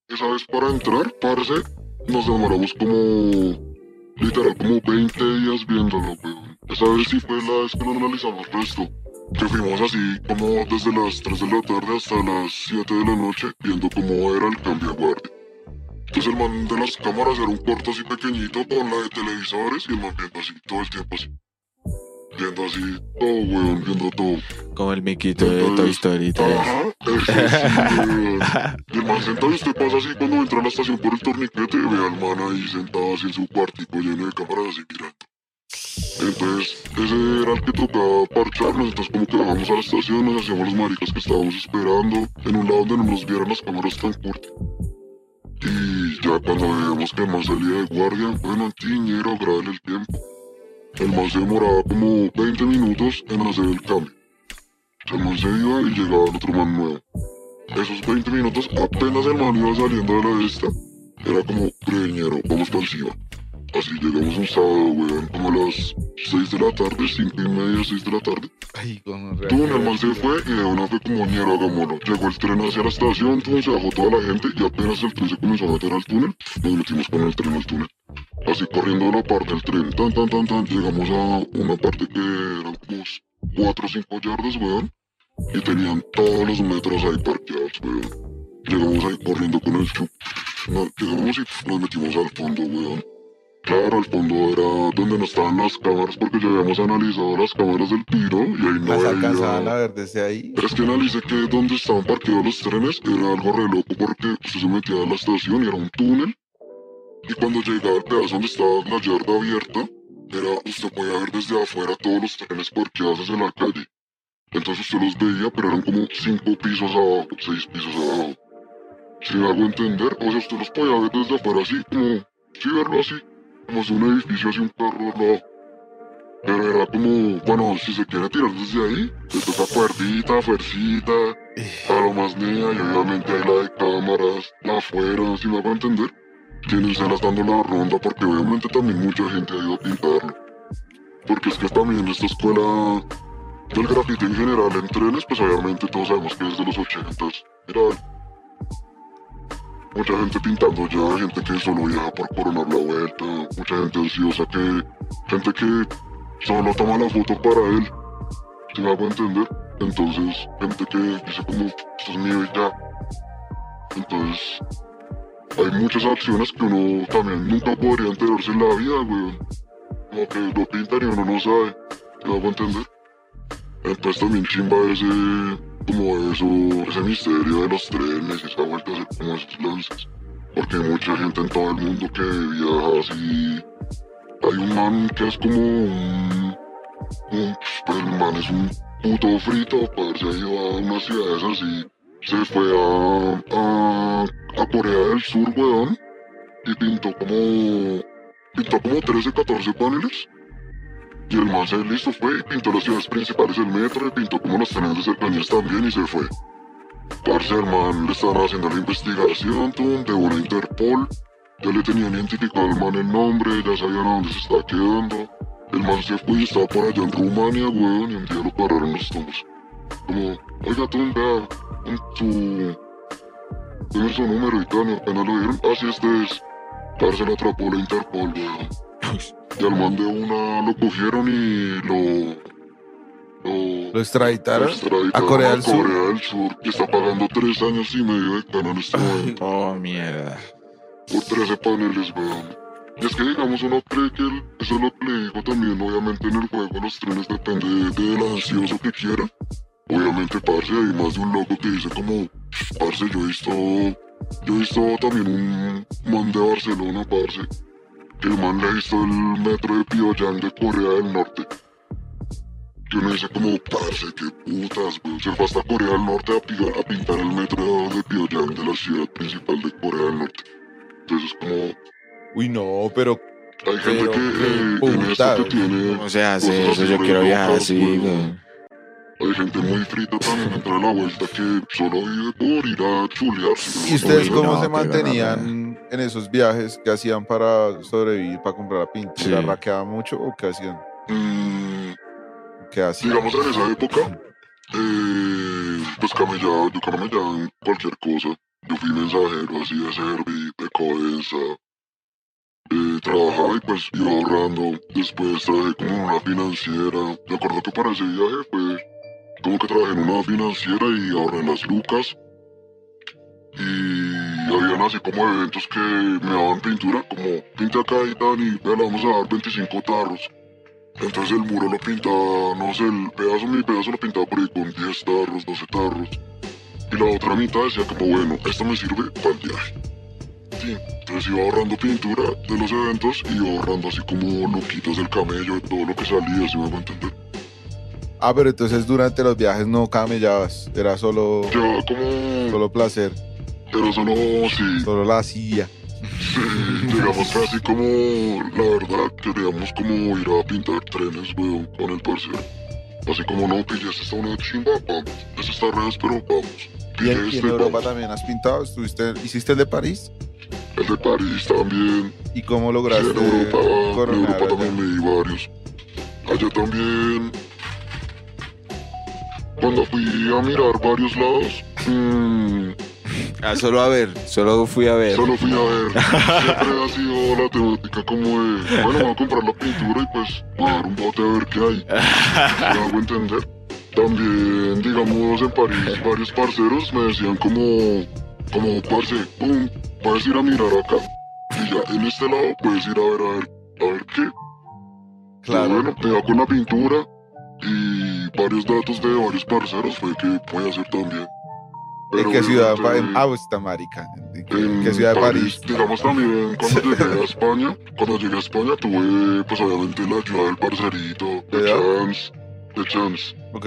A: esa vez para entrar, parce, nos demoramos como, literal, como 20 días viéndolo, weón. Esa vez sí fue la vez que nos analizamos esto. Que fuimos así como desde las 3 de la tarde hasta las 7 de la noche viendo cómo era el cambio de guardia. Entonces el man de las cámaras era un cuarto así pequeñito con la de televisores y el man viendo así todo el tiempo así. Viendo así todo, weón, viendo todo.
D: Como el miquito de Toy Story 3.
A: Ajá, eso sí. Y el man sentado y usted pasa así cuando entra a la estación por el torniquete ve al man ahí sentado así en su cuartico lleno de cámaras así mirando. Entonces, ese era el que tocaba parcharnos, entonces como que bajamos a la estación, nos hacíamos los maricas que estábamos esperando, en un lado donde no nos vieran las cámaras tan cortas. Y ya cuando veíamos que el man salía de guardia, bueno, tiñero, agrádele el tiempo. El man se demoraba como 20 minutos en hacer el cambio. El man se iba y llegaba el otro man nuevo. Esos 20 minutos, apenas el man iba saliendo de la esta, era como, preñero, vamos para encima. Así llegamos un sábado, weón, como a las 6 de la tarde, 5 y media, 6 de la tarde.
B: Ay, con
A: Tú, el man se fue y de una fue como ñero, hagámoslo. Llegó el tren hacia la estación, tú, se bajó toda la gente y apenas el tren se comenzó a meter al túnel, nos metimos con el tren al túnel. Así corriendo a la parte del tren, tan, tan, tan, tan, llegamos a una parte que eran como 4 o 5 yardas, weón, y tenían todos los metros ahí parqueados, weón. Llegamos ahí corriendo con el chup. No, llegamos y nos metimos al fondo, weón. Claro, al fondo era donde no estaban las cámaras porque ya habíamos analizado las cámaras del tiro y ahí no
B: Las alcanzaban a ver desde ahí.
A: Pero es que analicé que donde estaban parqueados los trenes era algo re loco porque usted se metía a la estación y era un túnel y cuando llegaba al pedazo donde estaba la yarda abierta, era, usted podía ver desde afuera todos los trenes parqueados desde la calle. Entonces usted los veía, pero eran como cinco pisos abajo, seis pisos abajo. Si me hago entender, o sea, usted los podía ver desde afuera así, como, sí, verlo así, como si un edificio, así un carro al lado. Pero era como, bueno, si se quiere tirar desde ahí, le toca cuerdita, fuercita, a lo más niña y obviamente hay la de cámaras, la afuera, si me hago entender. Tienen cenas dando la ronda porque obviamente también mucha gente ha ido a pintarlo. Porque es que también esta escuela del grafiti en general en trenes, pues obviamente todos sabemos que es de los ochentas. Mira, mucha gente pintando ya, gente que solo viaja por coronar la vuelta, mucha gente ansiosa que, gente que solo toma la foto para él. ¿Se me hago entender? Entonces, gente que dice como, esto es mío y ya. Entonces, hay muchas acciones que uno también nunca podría enterarse en la vida, weón. Como que lo pintan y uno no sabe. ¿Me hago entender? Entonces también chimba ese, como eso, ese misterio de los trenes esa vuelta a hacer como esos lances. Porque hay mucha gente en todo el mundo que viaja así. Hay un man que es como un, un pues, el man es un puto frito, para se ha ido a unas ciudades así. Se fue a, a, a Corea del Sur, weón, y pintó como, pintó como 13, 14 paneles. Y el man se listo fue pintó las ciudades principales del metro y pintó como los trenes de cercanías también y se fue. Parce, el man le estaban haciendo la investigación, tum, de una Interpol. Ya le tenían identificado al man el nombre, ya sabían a dónde se estaba quedando. El man se fue y estaba por allá en Rumania, weón, y un día lo pararon los tumbos. Como, oiga, tum, vea, su... Debe su número y tal, apenas lo vieron, así este es. Parce, lo atrapó la Interpol, weón. Y al man de una lo cogieron y lo. Lo,
B: Lo extraditaron
A: lo extraditaron
B: a Corea del
A: a
B: Sur.
A: Corea del Sur, que está pagando tres años y medio de cana en este
D: Oh, mierda.
A: por 13 paneles, weón. Y es que digamos uno cree que el- eso es lo que le digo también, obviamente en el juego los trenes depende de- del ansioso que quiera. Obviamente, parce, hay más de un loco que dice como, parce, yo he visto, yo he visto también un man de Barcelona, parce, el man le visto el metro de Pyongyang de Corea del Norte. Que uno dice como, parce, qué putas, weón. Se fue hasta Corea del Norte a, pi- a pintar el metro de Pyongyang de la ciudad principal de Corea del Norte. Entonces es como,
B: Uy, no, pero
A: hay gente
B: Pero
A: que eh, en esto
B: putas.
A: que tiene...
D: ¿Cómo se hace
A: cosas
D: eso? Yo quiero viajar así,
A: weón. hay gente muy frita también entre la vuelta que solo vive por ir a chulear.
B: ¿Y ustedes cómo
D: no,
B: se mantenían en esos viajes? ¿Qué hacían para sobrevivir, para comprar la pintura?
D: Sí.
B: ¿Raqueaban mucho o qué hacían?
A: Mm,
B: ¿Qué hacían?
A: digamos en esa época, eh, pues camellaba, yo camellaba en cualquier cosa. Yo fui mensajero así de Servi, de Codensa. Eh, trabajaba y pues iba ahorrando. Después trabajé como en una financiera. Me acuerdo que para ese viaje fue como que trabajé en una financiera y ahorré las lucas. Y habían así como eventos que me daban pintura, como pinta acá y y vea, le vamos a dar 25 tarros. Entonces el muro lo pintaba, no sé, el pedazo, mi pedazo lo pintaba por ahí con 10 tarros, 12 tarros. Y la otra mitad decía como, bueno, esto me sirve para el viaje. Sí, entonces iba ahorrando pintura de los eventos y iba ahorrando así como loquitos del camello, de todo lo que salía, si me hago entender.
B: Ah, pero entonces durante los viajes no camellabas, era solo,
A: Ya como...
B: solo placer,
A: Pero solo, sí,
B: solo la silla.
A: sí, digamos que así como, la verdad, queríamos como ir a pintar trenes, weón, con el parcero. Así como, no, pille, esta una chimba, vamos. Esta está redes, pero vamos.
B: ¿Y en, y en
A: este,
B: Europa
A: vamos.
B: también has pintado? ¿Estuviste, ¿Hiciste el de París?
A: El de París también.
B: ¿Y cómo
A: Sí,
B: lograste
A: en Europa, en Europa también me di varios. Allá también. Cuando fui a mirar varios lados, mm,
D: Ah, solo a ver, solo fui a ver.
A: solo fui a ver. Siempre ha sido la temática como de, bueno, voy a comprar la pintura y pues voy a dar un bote a ver qué hay. *laughs* ¿Me hago entender? También, digamos, en París, varios parceros me decían como, como, parce, pum, puedes ir a mirar acá. Y ya, en este lado puedes ir a ver, a ver, a ver qué.
B: Claro.
A: Y bueno, me da con la pintura y varios datos de varios parceros fue que voy a hacer también.
B: ¿En qué ciudad? En, está marica. ¿En qué,
A: en
B: qué ciudad de París?
A: Digamos también *laughs* cuando llegué a España, cuando llegué a España tuve pues obviamente la ayuda del parcerito, de. Chance, de Chance.
B: Ok.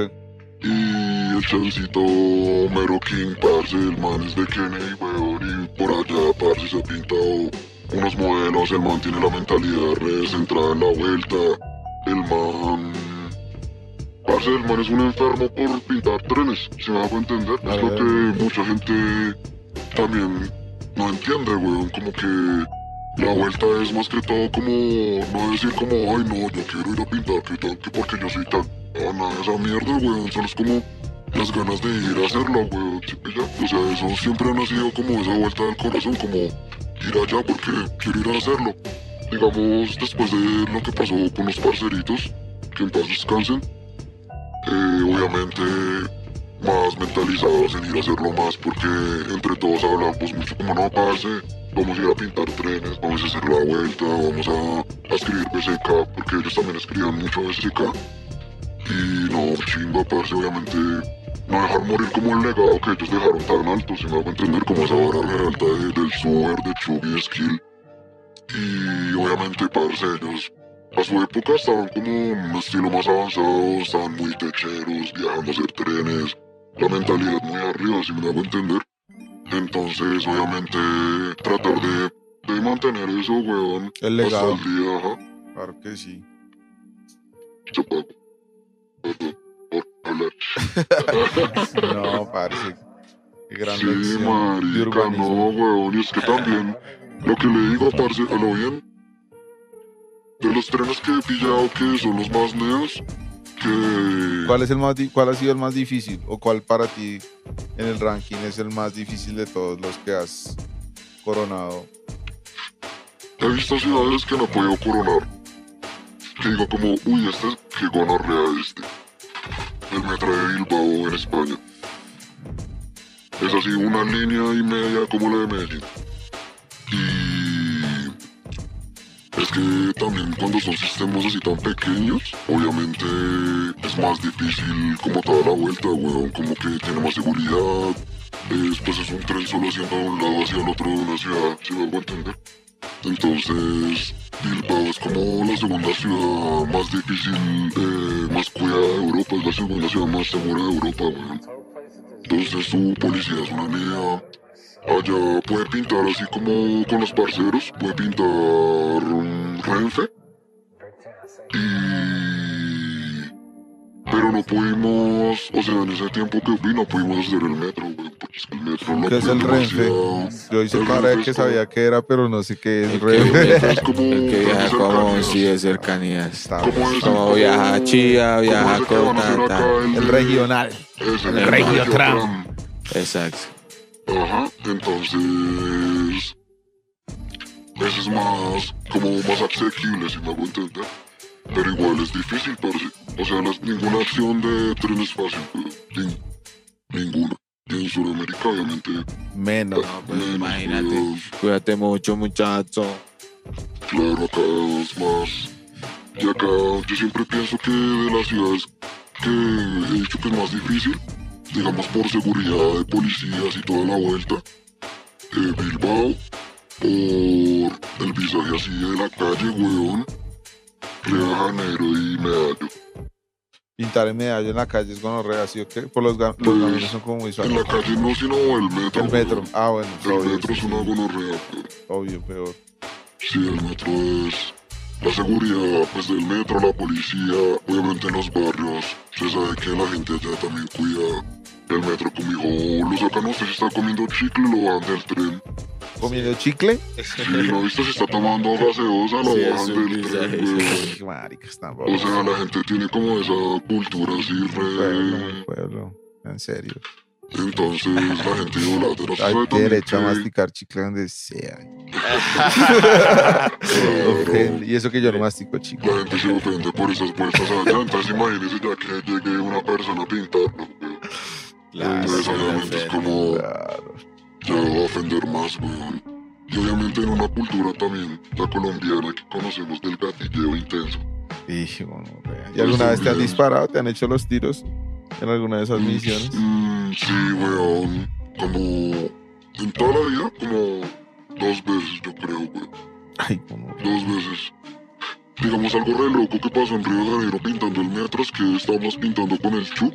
A: Y el chancito Mero King, parce, el man es de Kennedy, weón, y por allá, parce, se ha pintado unos modelos, el man tiene la mentalidad re centrada en la vuelta, el man... Parce, el man es un enfermo por pintar trenes, si me hago entender,
B: A
A: es lo que mucha gente también no entiende, weón, como que la vuelta es más que todo como, no decir como, ay no, yo quiero ir a pintar, que tal, que porque yo soy tan... No, nada esa mierda, weón, solo es como las ganas de ir a hacerlo, weón, ¿sí? O sea, eso siempre ha nacido como esa vuelta del corazón, como ir allá porque quiero ir a hacerlo. Digamos, después de lo que pasó con los parceritos, que en paz descansen, eh, obviamente más mentalizados en ir a hacerlo más porque entre todos hablamos mucho como no parce, vamos a ir a pintar trenes, vamos a hacer la vuelta, vamos a, escribir BCK, porque ellos también escribían mucho BCK. Y no, chimba, parce, obviamente no dejar morir como el legado que ellos dejaron tan alto, si me hago entender, como esa vara re alta de- del Super, de Chubby, Skill. Y obviamente, parce, ellos a su época estaban como un estilo más avanzado, estaban muy techeros, viajando a hacer trenes, la mentalidad muy arriba, si me hago entender. Entonces, obviamente, tratar de, de mantener eso, weón,
B: El legado.
A: hasta el día, ajá,
B: Claro que sí.
A: Perdón por hablar. *laughs*
B: No, parce. Qué gran
A: Sí, marica, no, weón, y es que también, lo que le digo, parce, a lo bien, de los trenes que he pillado que son los más neos, que...
B: ¿Cuál, es el más ¿Cuál ha sido el más difícil? ¿O cuál para ti en el ranking es el más difícil de todos los que has coronado?
A: He visto ciudades que no he podido coronar. Que digo como, uy, este es que gonorrea este. El metro de Bilbao en España. Es así una línea y media como la de Medellín. Y es que también cuando son sistemas así tan pequeños, obviamente es más difícil como toda la vuelta, weón, como que tiene más seguridad. Después es un tren solo haciendo de un lado hacia el otro de una ciudad, si me hago entender. Entonces, Bilbao es como la segunda ciudad más difícil, eh, más cuidada de Europa, es la segunda ciudad más segura de Europa, weón. Entonces su policía es una niña. Allá puede pintar así como con los parceros, puede pintar un Renfe. Y... Pero no pudimos, o sea, en ese tiempo que fui no pudimos hacer el metro, güey, porque es que el metro lo
B: ¿Qué es el Renfe? Yo hice
A: El
B: cara de
A: Renfe
B: que
A: es como-
B: sabía que era, pero no sé qué es
D: El
B: Renfe.
D: que,
A: Es como
D: el que viaja como si de cercanías.
B: Está
A: ¿Cómo
B: bien.
A: es?
D: Como viaja a Chía,
A: ¿Cómo
D: viaja a Cota.
B: El
A: de-
B: regional.
A: Es el
D: El
B: Regiotram.
D: Exacto.
A: Ajá, entonces. Ese es más, como más asequible, si me hago entender. Pero igual es difícil, parce. O sea, las- ninguna acción de tren es fácil, güey. Nin- ninguna. Y en Sudamérica, obviamente.
B: Menos.
D: No, pues
A: menos,
D: imagínate.
A: weón.
D: Cuídate mucho, muchacho.
A: Claro, acá es más. Y acá yo siempre pienso que de las ciudades que he dicho que es más difícil, digamos por seguridad de policías y toda la vuelta, eh, Bilbao, por el visaje así de la calle, weón, Río de Janeiro y Medallo.
B: Pintar en medallo en la calle es gonorrea, ¿sí o qué? Por los, ga- los caminos son como muy
A: En la calle no, sino el metro.
B: El metro.
A: weón.
B: Ah, bueno,
A: El
B: obvio,
A: metro es una gonorrea, weón.
B: obvio, peor.
A: Sí, el metro es la seguridad pues del metro, la policía, obviamente en los barrios. Se sabe que la gente allá también cuida el metro como hijo, lo sacan usted si está comiendo chicle, lo bajan del tren.
B: ¿Comiendo chicle?
A: Si no viste si está tomando gaseosa, lo
D: Sí,
A: bajan del tren.
B: Ay, Maricas.
A: O sea, la gente tiene como esa cultura así re...
B: pueblo. En serio.
A: Entonces la gente idolatra. ¿Usted
B: Hay derecho a masticar chicle donde sea. *laughs*
A: Claro.
B: Y eso que yo no mastico chicle.
A: La gente se ofende por esas vueltas allá, entonces imagínese ya que llegue una persona a pintarlo.
D: Claro,
A: Entonces
D: sí,
A: obviamente es como
B: Claro.
A: ya va a ofender más, weón. Y obviamente en una cultura también, la colombiana, que conocemos del gatilleo intenso.
B: Hijo, gonorrea. ¿Y alguna vez te han disparado? ¿Te han hecho los tiros en alguna de esas misiones?
A: Mm, sí, weón. Como en toda la vida, como dos veces, yo creo, weón.
B: Ay, como.
A: Dos veces. Digamos algo re loco que pasó en Río de Janeiro pintando el metro es que estábamos pintando con el chup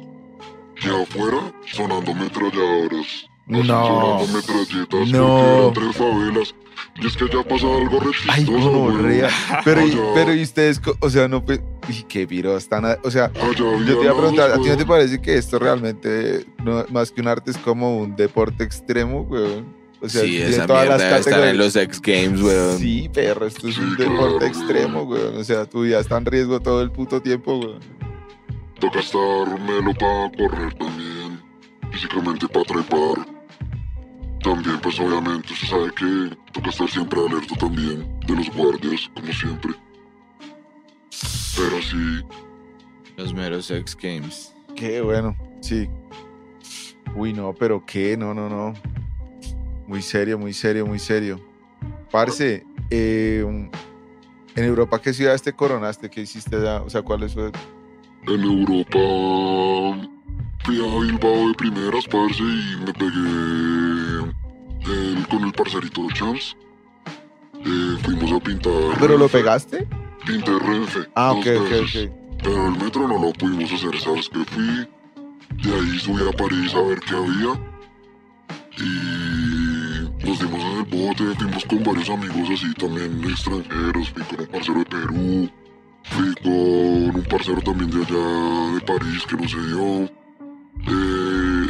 A: y afuera sonando metralladoras. Así,
B: No.
A: Sonando metralletas
B: No.
A: porque eran tres favelas. Y es que allá pasaba algo re
B: Ay, gonorrea.
A: weón.
B: Pero, y, pero y ustedes, o sea, no. pe- Y qué viro, están. a- O sea,
A: allá
B: yo te iba a preguntar, ¿a ti no te parece que esto realmente, no, más que un arte, es como un deporte extremo, weón? O sea,
D: sí, esa
B: todas
D: mierda
B: las
D: estar en
B: categorías.
D: los X Games, weón.
B: Sí, perro, esto es un
A: Sí,
B: deporte
A: claro,
B: extremo, weón. O sea, tu vida está en riesgo todo el puto tiempo, weón.
A: Toca estar melo para correr también. Físicamente para trepar. También, pues obviamente, se sabe que toca estar siempre alerta también de los guardias, como siempre. Pero sí,
D: Los meros X Games.
B: Qué bueno, sí. Uy, no, pero qué, no, no, no. Muy serio, muy serio, muy serio. Parce, eh, en Europa, ¿qué ciudades te coronaste? ¿Qué hiciste allá? O sea, ¿cuáles fue?
A: En Europa fui a Bilbao de primeras, parce, y me pegué el- con el parcerito Champs. Eh, fuimos a pintar.
B: ¿Pero lo pegaste?
A: Pinté Renfe.
B: Ah, ok, ok,
A: veces.
B: ok.
A: Pero el metro no lo pudimos hacer, ¿sabes qué? Fui, de ahí subí a París a ver qué había. Y nos dimos en el bote, fuimos con varios amigos así también extranjeros. Fui con un parcero de Perú, fui con un parcero también de allá de París que no se dio.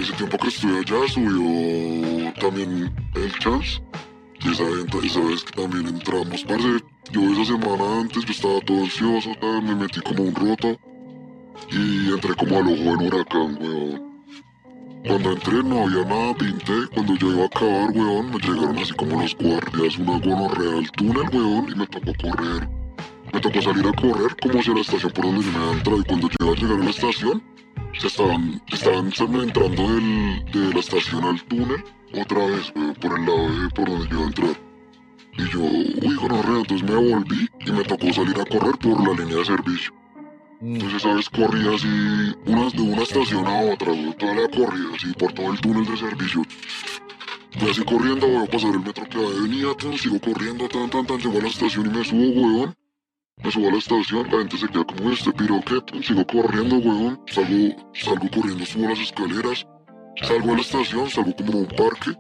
A: Ese tiempo que estuve allá subió también el Chance. Y esa, esa vez que también entramos, parce, yo esa semana antes yo estaba todo ansioso, me metí como un roto y entré como al ojo del huracán, weón. Cuando entré no había nada, pinté, cuando yo iba a acabar, weón, me llegaron así como los guardias, una gonorrea al túnel, weón, y me tocó correr. Me tocó salir a correr como hacia la estación por donde yo me había entrado y cuando yo iba a llegar a la estación, se estaban, estaban entrando del, de la estación al túnel otra vez, por el lado de por donde yo iba a entrar. Y yo, uy, gonorrea, entonces me volví y me tocó salir a correr por la línea de servicio.
B: Mm,
A: Entonces, ¿sabes? Corrí así unas, de una estación a otra, güey, toda la corrida, así por todo el túnel de servicio. Fui así corriendo, voy a pasar el metro que venía, tan, sigo corriendo, tan, tan, tan, llego a la estación y me subo, weón. Me subo a la estación, la gente se queda como este piro. Tan, Sigo corriendo, weón. Salgo, salgo corriendo, subo las escaleras. Salgo a la estación, salgo como a un parque.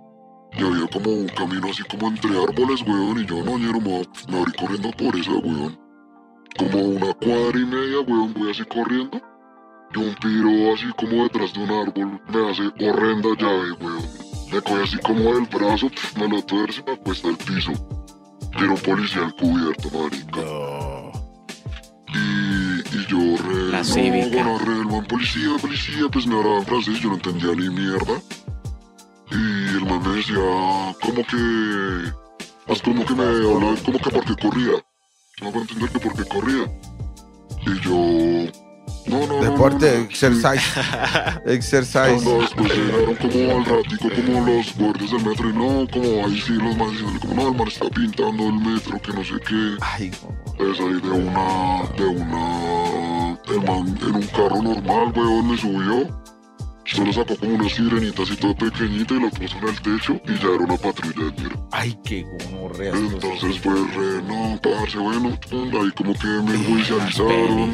A: Y había como un camino así como entre árboles, weón. Y yo, no, ñero, me, me abrí corriendo por esa, weón. Como una cuadra y media, weón, voy así corriendo. Y un piro así como detrás de un árbol me hace horrenda llave, weón. Me coge así como del brazo, me lo tuerce y me acuesta al piso. Era un policía encubierto, marica. Re...
D: La
A: no,
D: cívica.
A: bueno, re, el man policía, policía, pues me hablaba en francés, yo no entendía ni mierda. Y el man me decía como que... Pues como que me hablaba como que porque corría. No puedo entender que porque corría. Y yo... No, no, no,
B: Deporte,
A: no, no,
B: exercise. *laughs* Exercise.
A: Cuando después llegaron como al ratico como los guardias del metro y no, como ahí sí los manes diciendo como no, el man está pintando el metro, que no sé qué.
B: Ay, como-
A: Pues ahí de una, de una, el man en un carro normal, weón, me subió. Solo sacó como unas sirenitas y todo pequeñita y las puso en el techo y ya era una patrulla de mierda.
B: ay, qué gonorrea.
A: Entonces fue re, no, parce, bueno, ahí como que me judicializaron.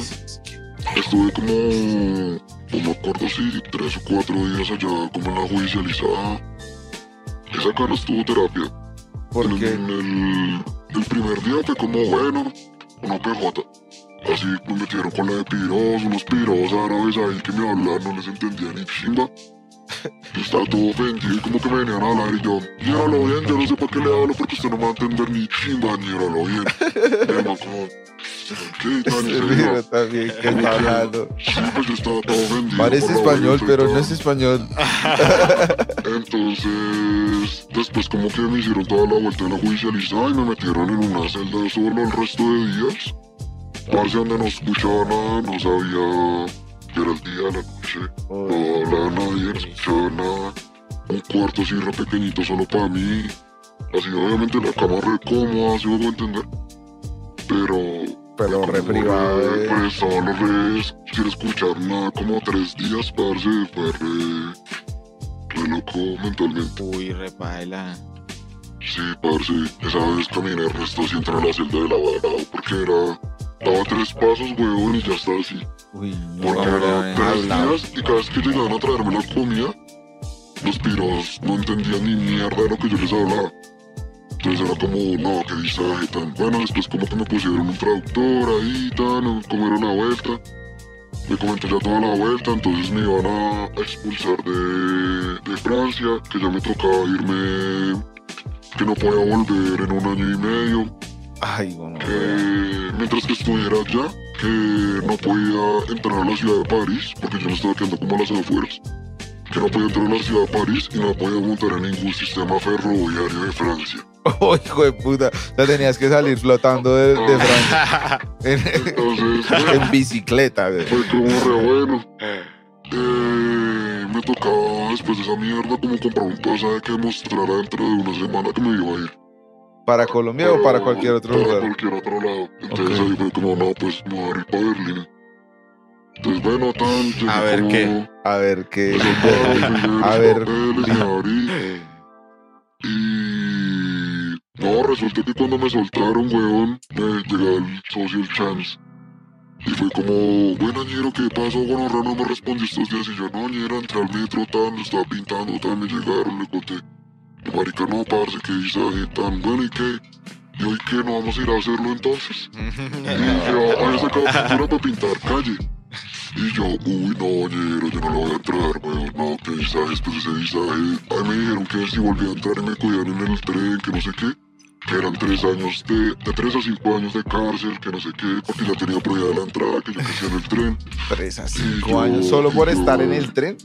A: Estuve como, no me acuerdo si tres o cuatro días allá como en la judicializada. Esa cara estuvo terapia. En el, el primer día fue como, bueno, una PJ. Así me metieron con la de piros, unos piros árabes ahí que me hablaban, no les entendía ni chimba. Yo estaba todo ofendido y como que me venían a hablar y yo, niéralo bien, yo no sé para qué le hablo porque usted no me va a entender ni chimba, niéralo bien. Man como, ¿qué tal? Y
B: ese
A: se
B: libro
A: iba.
B: también que está hablando.
A: Sí, pues yo estaba todo ofendido.
B: Parece español, pero no es español.
A: Entonces, después como que me hicieron toda la vuelta de la judicializada y me metieron en una celda solo el resto de días. Parce donde no escuchaba nada, no sabía que era el día, la noche. No hablaba nadie, no escuchaba nada. Un cuarto así re pequeñito solo para mí. Así obviamente la cama re cómoda, si me puedo entender. Pero...
B: Pero re privado.
A: re-
B: eh.
A: Pues solo re... Sin escuchar nada, como tres días, parce, fue re... Re loco mentalmente.
D: Uy, repaila.
A: Sí, parce, esa vez caminé el resto así entre la celda de la vara, porque era... Daba tres pasos, weón, y ya estaba así.
B: Uy, no.
A: Porque
D: Hombre,
A: era tres días y cada vez que llegaban a traerme la comida, los piros no entendían ni mierda de lo que yo les hablaba. Entonces era como, no, qué visaje tan... Bueno, después como que me pusieron un traductor ahí, tan, como era la vuelta. Me comentó ya toda la vuelta, entonces me iban a expulsar de, de Francia, que ya me tocaba irme, que no podía volver en un año y medio.
B: Ay, gonorrea.
A: que mientras que estuviera allá, que no podía entrar a la ciudad de París, porque yo me estaba quedando como a las afueras, que no podía entrar a la ciudad de París y no podía montar en ningún sistema ferroviario de Francia. *laughs*
B: Oh, hijo de puta. Ya tenías que salir flotando de, de Francia. *laughs* En,
A: Entonces, bueno,
B: en bicicleta, güey.
A: fue como re bueno. Eh, me tocaba después de esa mierda como comprar un pasaje que mostrara dentro de una semana que me iba a ir.
B: ¿Para Colombia o para cualquier otro
A: para
B: lugar?
A: cualquier otro lado. Entonces
B: Ok.
A: ahí fue como, no, pues me voy a ir para Berlín. Entonces, bueno, tan...
D: A ver,
A: como-
D: ¿qué?
B: A ver qué. *laughs* A ver.
A: papeles. Y... No, resulta que cuando me soltaron, weón, me llega el socio el chance. Y fue como, bueno, ñero, ¿qué pasó? Bueno, no me respondió estos días. Y yo, no, ñera, entré al metro, tan, estaba pintando, tan, me llegaron, le conté. Marica, no, parce, qué visaje, tan, bueno, ¿y qué? ¿Y hoy qué? ¿No vamos a ir a hacerlo entonces? *laughs* Y yo había sacado pintura para pintar calle. Y yo, uy, no, ñero, yo no lo voy a entrar, weón. No, qué visaje, después de ese visaje. Ahí me dijeron que si volvía a entrar y me cogían en el tren, que no sé qué. Que eran tres años de, de tres a cinco años de cárcel, que no sé qué, porque ya tenía prohibida la entrada, que yo crecía en el tren.
B: Tres a cinco
A: yo-
B: años. ¿Solo por
A: yo-
B: estar en el tren?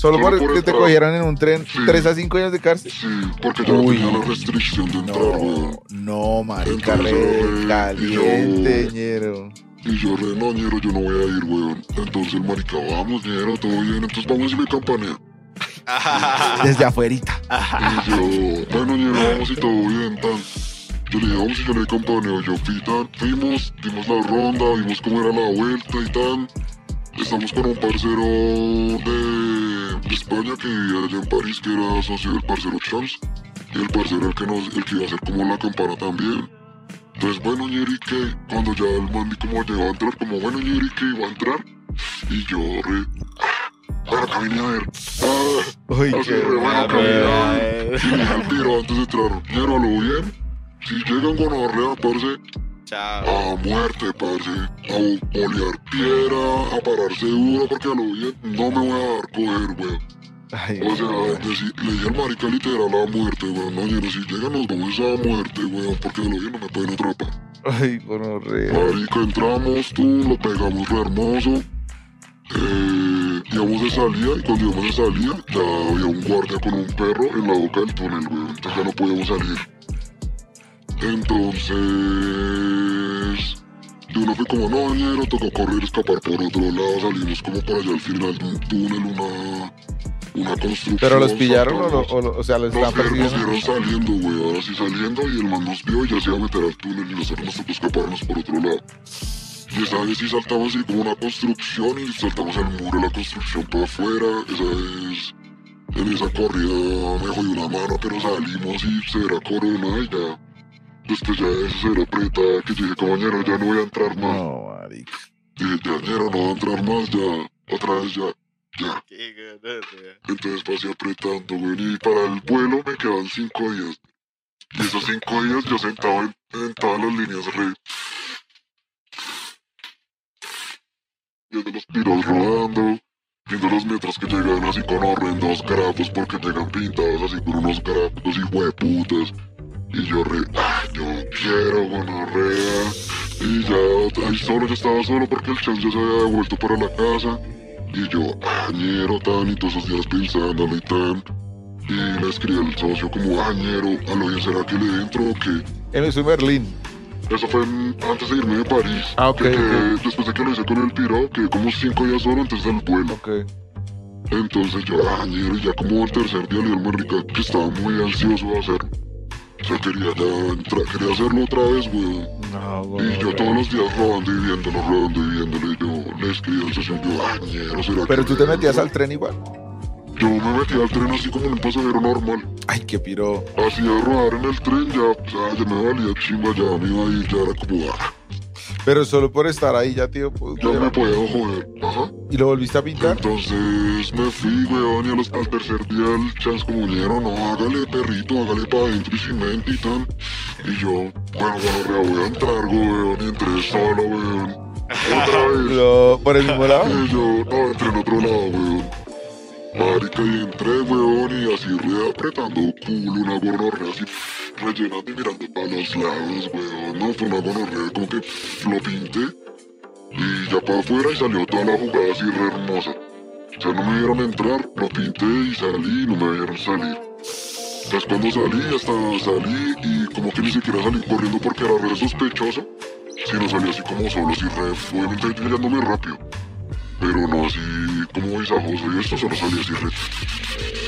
B: ¿Solo, por, que te cogieran en un tren?
A: Sí.
B: ¿Tres a cinco años de cárcel?
A: Sí, porque ya
B: Uy.
A: tenía la restricción de entrar, weón.
B: No, no, marica, re caliente,
A: yo-
B: ñero.
A: Y yo, re, no, ñero, yo no voy a ir, weón. Entonces el marica, vamos, ñero, todo bien. Entonces vamos y me campanea. *laughs*
B: Desde afuerita.
A: Y yo, bueno, ñero, vamos y todo bien, tan. Yo le dije, vamos y yo le campaneo. Yo fui tan, fuimos, dimos la ronda, vimos cómo era la vuelta y tan. Estamos con un parcero de, de España que vivía allá en París, que era socio del parcero Chance. Y el parcero el que nos, el que iba a hacer como la campana también. Entonces, bueno, ñeri, que cuando ya el man como llegó a entrar, como, bueno, ñeri, que iba a entrar. Y yo, re, bueno, caminé a ver. Ah, *laughs*
B: Uy,
A: Así
B: qué
A: re bueno,
B: bueno.
A: caminar. Y le dije al piro antes de entrar, ñero, a lo bien. Si llegan con arrea, parce,
D: Chao.
A: A muerte, parce. A bolear piedra, a pararse duro porque a lo bien no me voy a dar coger, weón.
B: Ay,
A: O sea, le dije al marica literal a muerte, weón. No, ñero, si llegan nos vamos a muerte, weón, porque a lo bien no me pueden atrapar.
B: ay, gonorrea.
A: Marica, entramos, tú, lo pegamos re hermoso. Eh, íbamos de salida y cuando íbamos de salida ya había un guardia con un perro en la boca del túnel, weón. Entonces ya no podíamos salir. Entonces, de uno fue como, no, ñero, tocó correr, escapar por otro lado. Salimos como para allá al final de un túnel, una, una construcción.
B: ¿Pero los pillaron o,
A: saltamos.
B: o, o sea, los están
A: vieron, nos
B: persiguiendo?
A: vieron saliendo, güey, ahora sí saliendo y el man nos vio y ya se iba a meter al túnel y nosotros nos tocó escaparnos por otro lado. Y esa vez sí saltamos así como una construcción y saltamos el muro de la construcción para afuera. Esa vez, en esa corrida me jodí una mano, pero salimos y se era corona y ya. Después ya eso se aprieta, que dije, compañero, ya no voy a entrar más.
B: No, marica.
A: Dije, ya, no voy a entrar más, ya, otra vez ya, ya. Entonces pasé apretando, güey. Y para el vuelo me quedan cinco días. Y esos cinco días yo sentado en, en todas las líneas re. Viendo los piros rodando. Viendo los metros que llegan así con horrendos grafos porque llegan pintados así con unos gráficos y hueputas. Y yo re, ah, yo quiero gonorrea. Y ya, ahí solo, yo estaba solo porque el chance ya se había devuelto para la casa. Y yo, añero tan, y todos esos días pensándolo y tan. Y le escribí al socio como, añero, a lo bien será que le entro o qué.
B: En eso Berlín.
A: Eso fue en- antes de irme de París.
B: Ah, ok,
A: Que. Después de que lo hice con el piro, quedé como cinco días solo antes del vuelo.
B: Ok.
A: Entonces yo, añero, y ya como el tercer día le al marica que estaba muy ansioso de hacerlo. O sea, quería ya entrar, quería hacerlo otra vez, weón.
B: No,
A: Y yo todos los días robando y viéndolo, robando y viéndolo. Y yo le escribí al socio, yo, añero, será
B: Pero tú te metías
A: entro?"
B: al tren igual.
A: Yo me metí al tren así como en un pasajero normal.
B: Ay, qué piro.
A: Hacía rodar en el tren, ya, ya, ya me valía chimba, ya me iba a ir, ya era como, ah,
B: Pero solo por estar ahí ya, tío. pues,
A: ya me podía joder. Ajá.
B: ¿Y lo volviste a pintar?
A: Entonces me fui, weón, y a los- al tercer día el chance como ñero, no, hágale perrito, hágale pa' adentro y cimento y tan. Y yo, bueno, bueno, re, voy a entrar, weón, y entré solo, weón. Otra *laughs* vez.
B: Lo- ¿Por el mismo lado?
A: Y yo, no, entré en otro lado, weón. Marica, y entré, weón, y así re apretando culo, una gonorrea así, rellenando y mirando para los lados, weón. No, fue una gonorrea, como que lo pinté. Y ya para afuera y salió toda la jugada así re hermosa. O sea, no me vieron entrar, lo pinté y salí y no me vieron salir. Entonces cuando salí, hasta salí y como que ni siquiera salí corriendo porque era re sospechoso. Sino salí así como solo, así re, obviamente guiándome rápido. Pero no así como visajoso y esto solo salí así re.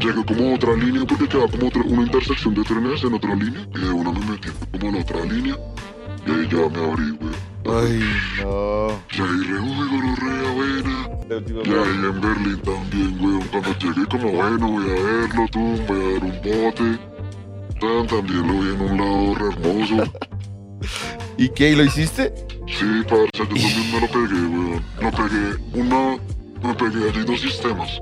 A: Llegué como otra línea porque quedaba como otra- una intersección de trenes en otra línea. Y de una me metí como en otra línea. Y ahí ya me abrí, güey.
B: Ay, no.
A: Y ahí re, uy, gonorrea, buena. Y ahí en Berlín también, weón. Cuando llegué como, bueno, voy a verlo, tú, voy a dar un bote. Tan, también lo vi en un lado re hermoso. *laughs*
B: ¿Y qué? ¿Y lo hiciste?
A: Sí, parce, yo también me lo pegué, weón. Lo pegué, una, me pegué allí dos sistemas.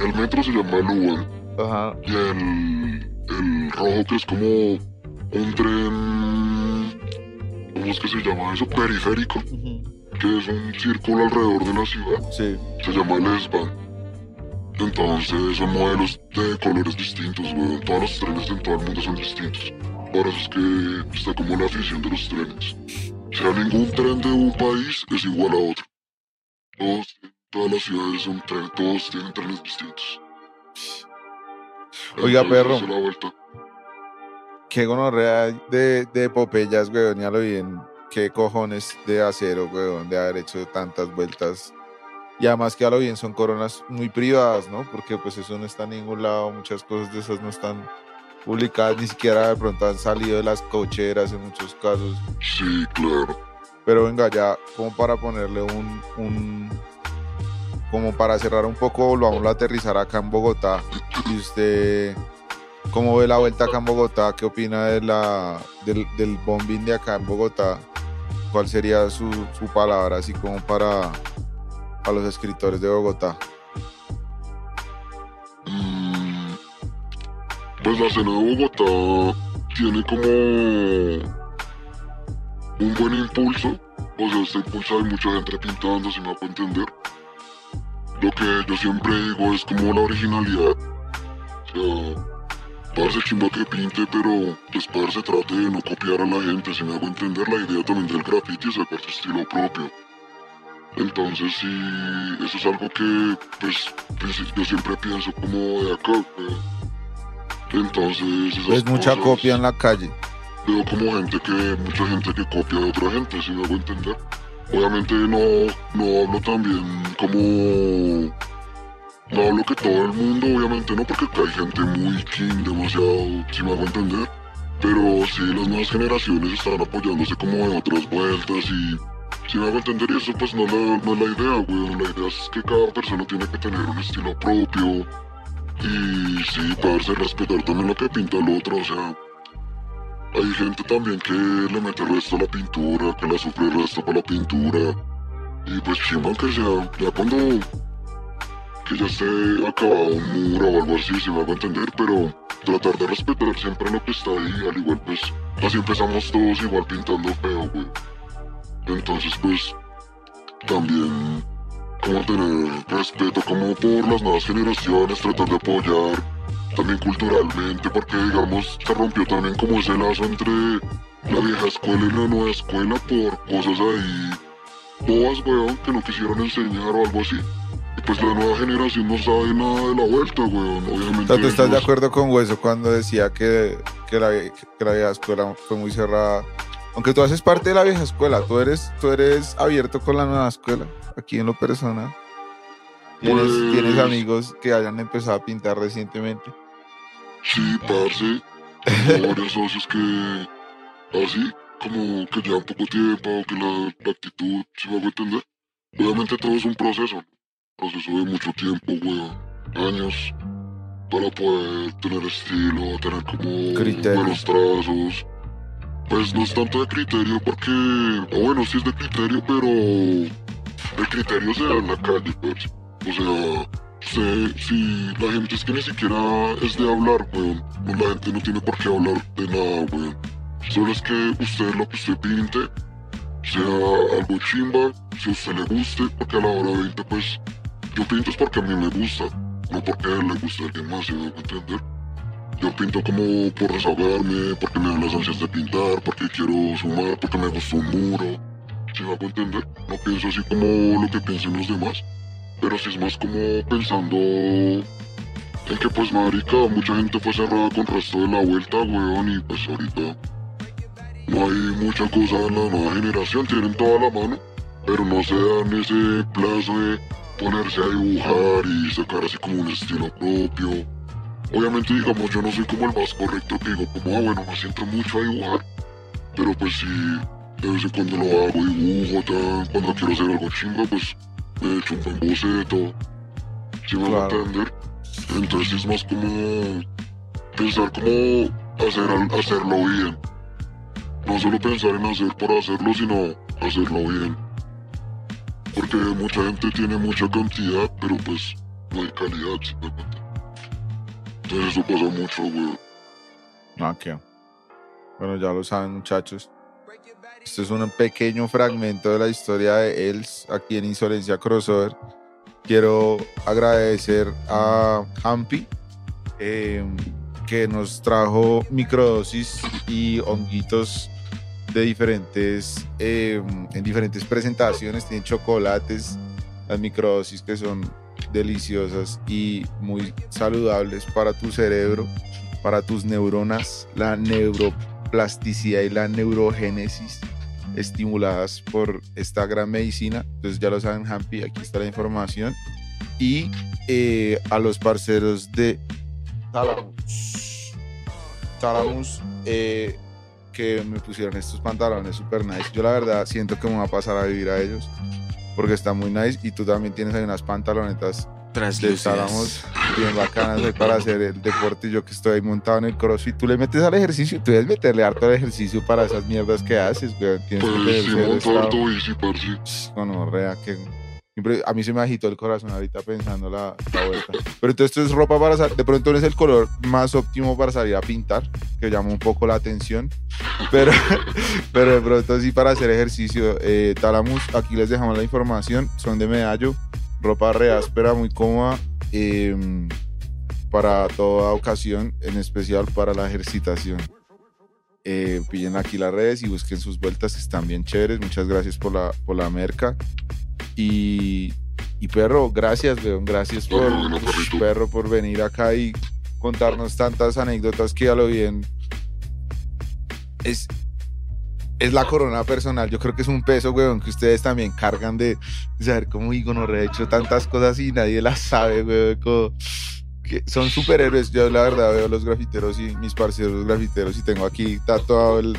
A: El metro se llama Luan
B: Ajá.
A: y el, el rojo que es como un tren, ¿cómo es que se llama eso? Periférico,
B: Ujú.
A: que es un círculo alrededor de la ciudad.
B: Sí.
A: Se llama el S-Bahn. Entonces son modelos de colores distintos, weón. Todos los trenes en todo el mundo son distintos. Por eso es que está como la afición de los trenes. O sea, ningún tren de un país es igual a otro. Todos, todas las ciudades son trenes, todos tienen trenes distintos.
B: Oiga,
A: Entonces,
B: perro.
A: la.
B: Qué gonorrea de, de epopeyas, weón. Ya lo bien. Qué cojones de acero, weón, de haber hecho tantas vueltas. Y además que a lo bien son coronas muy privadas, ¿no? Porque pues eso no está en ningún lado. Muchas cosas de esas no están publicadas. Ni siquiera de pronto han salido de las cocheras en muchos casos.
A: Sí, claro.
B: Pero venga, ya como para ponerle un, un como para cerrar un poco, volvamos a aterrizar acá en Bogotá. Y usted, ¿cómo ve la vuelta acá en Bogotá? ¿Qué opina de la, del, del bombing de acá en Bogotá? ¿Cuál sería su, su palabra así como para, para los escritores de Bogotá?
A: Mm, Pues la escena de Bogotá tiene como un buen impulso. O sea, está impulsado y mucha gente pintando, si me hago entender. Lo que yo siempre digo es como la originalidad. O sea, parce chimba que pinte, pero pues parce trate de no copiar a la gente, si me hago entender la idea también del graffiti es sacar su estilo propio. Entonces sí, eso es algo que pues, pues, yo siempre pienso como de acá, güey. Entonces esas
B: Es mucha
A: cosas-
B: copia en la calle.
A: veo como gente que, mucha gente que copia de otra gente, si me hago entender. Obviamente no, no hablo también como... No hablo que todo el mundo, obviamente no, porque hay gente muy king, demasiado, si me hago entender. Pero sí, las nuevas generaciones están apoyándose como de otras vueltas y... Si me hago entender, y eso pues no, la- no es la idea, weón. La idea es que cada persona tiene que tener un estilo propio. Y sí, darse respetar también lo que pinta el otro, o sea... Hay gente también que le mete resto a la pintura, que la sufre resto para la pintura. Y pues chimba que sea, ya cuando que ya esté acabado un muro o algo así, si me hago entender, pero tratar de respetar siempre lo que está ahí, al igual pues así empezamos todos igual pintando feo, güey. Entonces pues también como tener respeto como por las nuevas generaciones, tratar de apoyar también culturalmente, porque digamos se rompió también como ese lazo entre la vieja escuela y la nueva escuela por cosas ahí bobas, weón, que no quisieron enseñar o algo así. Y pues la nueva generación no sabe nada de la vuelta, weón,
B: O
A: obviamente.
B: sea, ¿Tú estás de
A: ellos-
B: acuerdo con Hueso cuando decía que, que, la, que la vieja escuela fue muy cerrada? Aunque tú haces parte de la vieja escuela, tú eres, tú eres abierto con la nueva escuela, aquí en lo personal. ¿Tienes,
A: Pues-
B: tienes amigos que hayan empezado a pintar recientemente?
A: Sí, parce. Tengo varios socios que así, como que llevan poco tiempo, que la, la actitud, si me hago entender. Obviamente todo es un proceso, proceso de mucho tiempo, weón. Años para poder tener estilo, tener como
B: Criterio.
A: buenos trazos. Pues no es tanto de criterio porque, bueno, sí es de criterio, pero el criterio se da en la calle, parce. O sea, si la gente es que ni siquiera es de hablar, weón. La gente no tiene por qué hablar de nada, weón. Solo es que usted lo que usted pinte sea algo chimba, si usted le guste, porque a la hora 20 pues yo pinto es porque a mí me gusta, no porque a él le guste a alguien más, si me hago entender. Yo pinto como por desahogarme, porque me dan las ansias de pintar, porque quiero sumar, porque me gustó un muro. Si me hago entender, no pienso así como lo que piensen los demás, pero sí es más como pensando en que pues marica, mucha gente fue cerrada con resto de la vuelta, weón, y pues ahorita no hay mucha cosa en la nueva generación, tienen toda la mano, pero no se dan ese plazo de ponerse a dibujar y sacar así como un estilo propio. Obviamente, digamos, yo no soy como el más correcto que digo, como, ah, bueno, me siento mucho a dibujar, pero pues sí, de vez en cuando lo hago, dibujo, tan, cuando quiero hacer algo chingo, pues echo un buen boceto, si me va a
B: Claro.
A: entender. Entonces es más como pensar como hacer, hacerlo bien. No solo pensar en hacer por hacerlo, sino hacerlo bien. Porque mucha gente tiene mucha cantidad, pero pues no hay calidad, ¿sí me entiendes? Entonces eso pasa mucho, güey.
B: Ah, qué. Bueno, ya lo saben, muchachos. Este es un pequeño fragmento de la historia de Els aquí en Insolencia Crossover. Quiero agradecer a Hampi eh, que nos trajo microdosis y honguitos de diferentes eh, en diferentes presentaciones. Tienen chocolates, las microdosis que son deliciosas y muy saludables para tu cerebro, para tus neuronas, la neuroplasticidad y la neurogénesis estimuladas por esta gran medicina. Entonces ya lo saben, Hampi, aquí está la información. Y eh, a los parceros de Talamus, Talamus eh, que me pusieron estos pantalones super nice. Yo la verdad siento que me voy a pasar a vivir a ellos porque está muy nice y tú también tienes ahí unas pantalonetas Tálamos bien bacanas ahí para hacer el deporte. Yo que estoy ahí montado en el crossfit, tú le metes al ejercicio, tú debes meterle harto al ejercicio para esas mierdas que haces, güey. Tienes que tener
A: sí, harto bici, parce.
B: Gonorrea, que Siempre, a mí se me agitó el corazón ahorita pensando la, la vuelta. Pero entonces esto es ropa para salir. De pronto no es el color más óptimo para salir a pintar, que llama un poco la atención. Pero, *laughs* pero de pronto sí para hacer ejercicio. Eh, Talamus, aquí les dejamos la información. Son de medallo, ropa re áspera, muy cómoda. eh, para toda ocasión, en especial para la ejercitación. Eh, pillen aquí las redes y busquen sus vueltas que están bien chéveres. Muchas gracias por la, por la merca. Y, y perro, gracias, weón. Gracias por, perro, por venir acá y contarnos tantas anécdotas que a lo bien es, es la corona personal. Yo creo que es un peso, weón, que ustedes también cargan de, de saber cómo no he hecho tantas cosas y nadie las sabe, weón. como que son superhéroes. Yo la verdad veo los grafiteros y mis parceros grafiteros y tengo aquí tatuado el,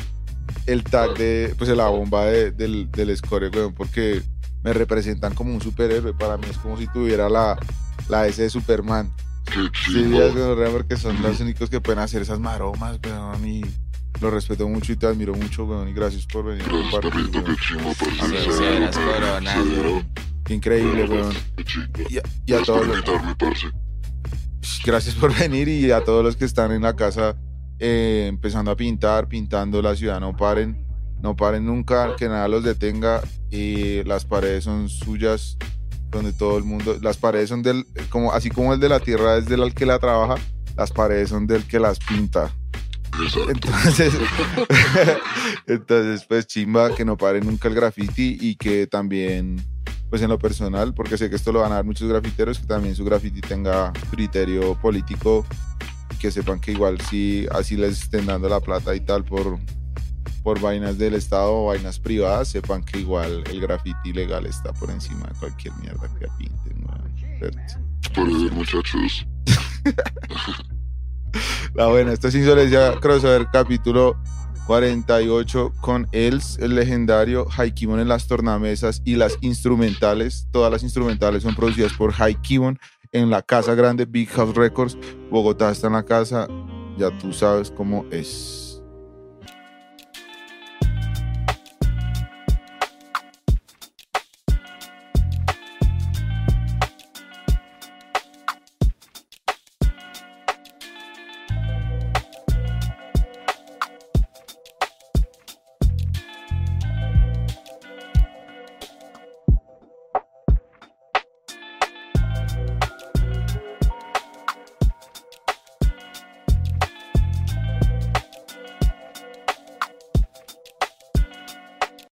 B: el tag de, pues la bomba de- del, del score, weón, porque me representan como un superhéroe. Para mí es como si tuviera la, la S de Superman. Sí, gonorrea, porque son los únicos que pueden hacer esas maromas, weón, y lo respeto mucho y te admiro mucho, weón, y gracias por venir increíble, weón. Y a, y a
A: Gracias
B: todos los, gracias por *laughs* venir y a todos los que están en la casa eh, empezando a pintar, pintando la ciudad, no paren, no paren nunca, que nada los detenga. Y las paredes son suyas, donde todo el mundo, las paredes son del, como así como el de la tierra es del que la trabaja, las paredes son del que las pinta.
A: Exacto.
B: Entonces, *laughs* entonces, pues chimba que no pare nunca el graffiti y que también, pues en lo personal, porque sé que esto lo van a dar muchos grafiteros, que también su graffiti tenga criterio político y que sepan que igual si así les estén dando la plata y tal por, por vainas del Estado o vainas privadas, sepan que igual el graffiti legal está por encima de cualquier mierda que pinten.
A: Por ver, muchachos. *laughs*
B: La buena, esto es Insolencia Crossover capítulo 48 con Els, el legendario Haikimon en las tornamesas y las instrumentales. Todas las instrumentales son producidas por Haikimon en la casa grande Big House Records. Bogotá está en la casa, ya tú sabes cómo es.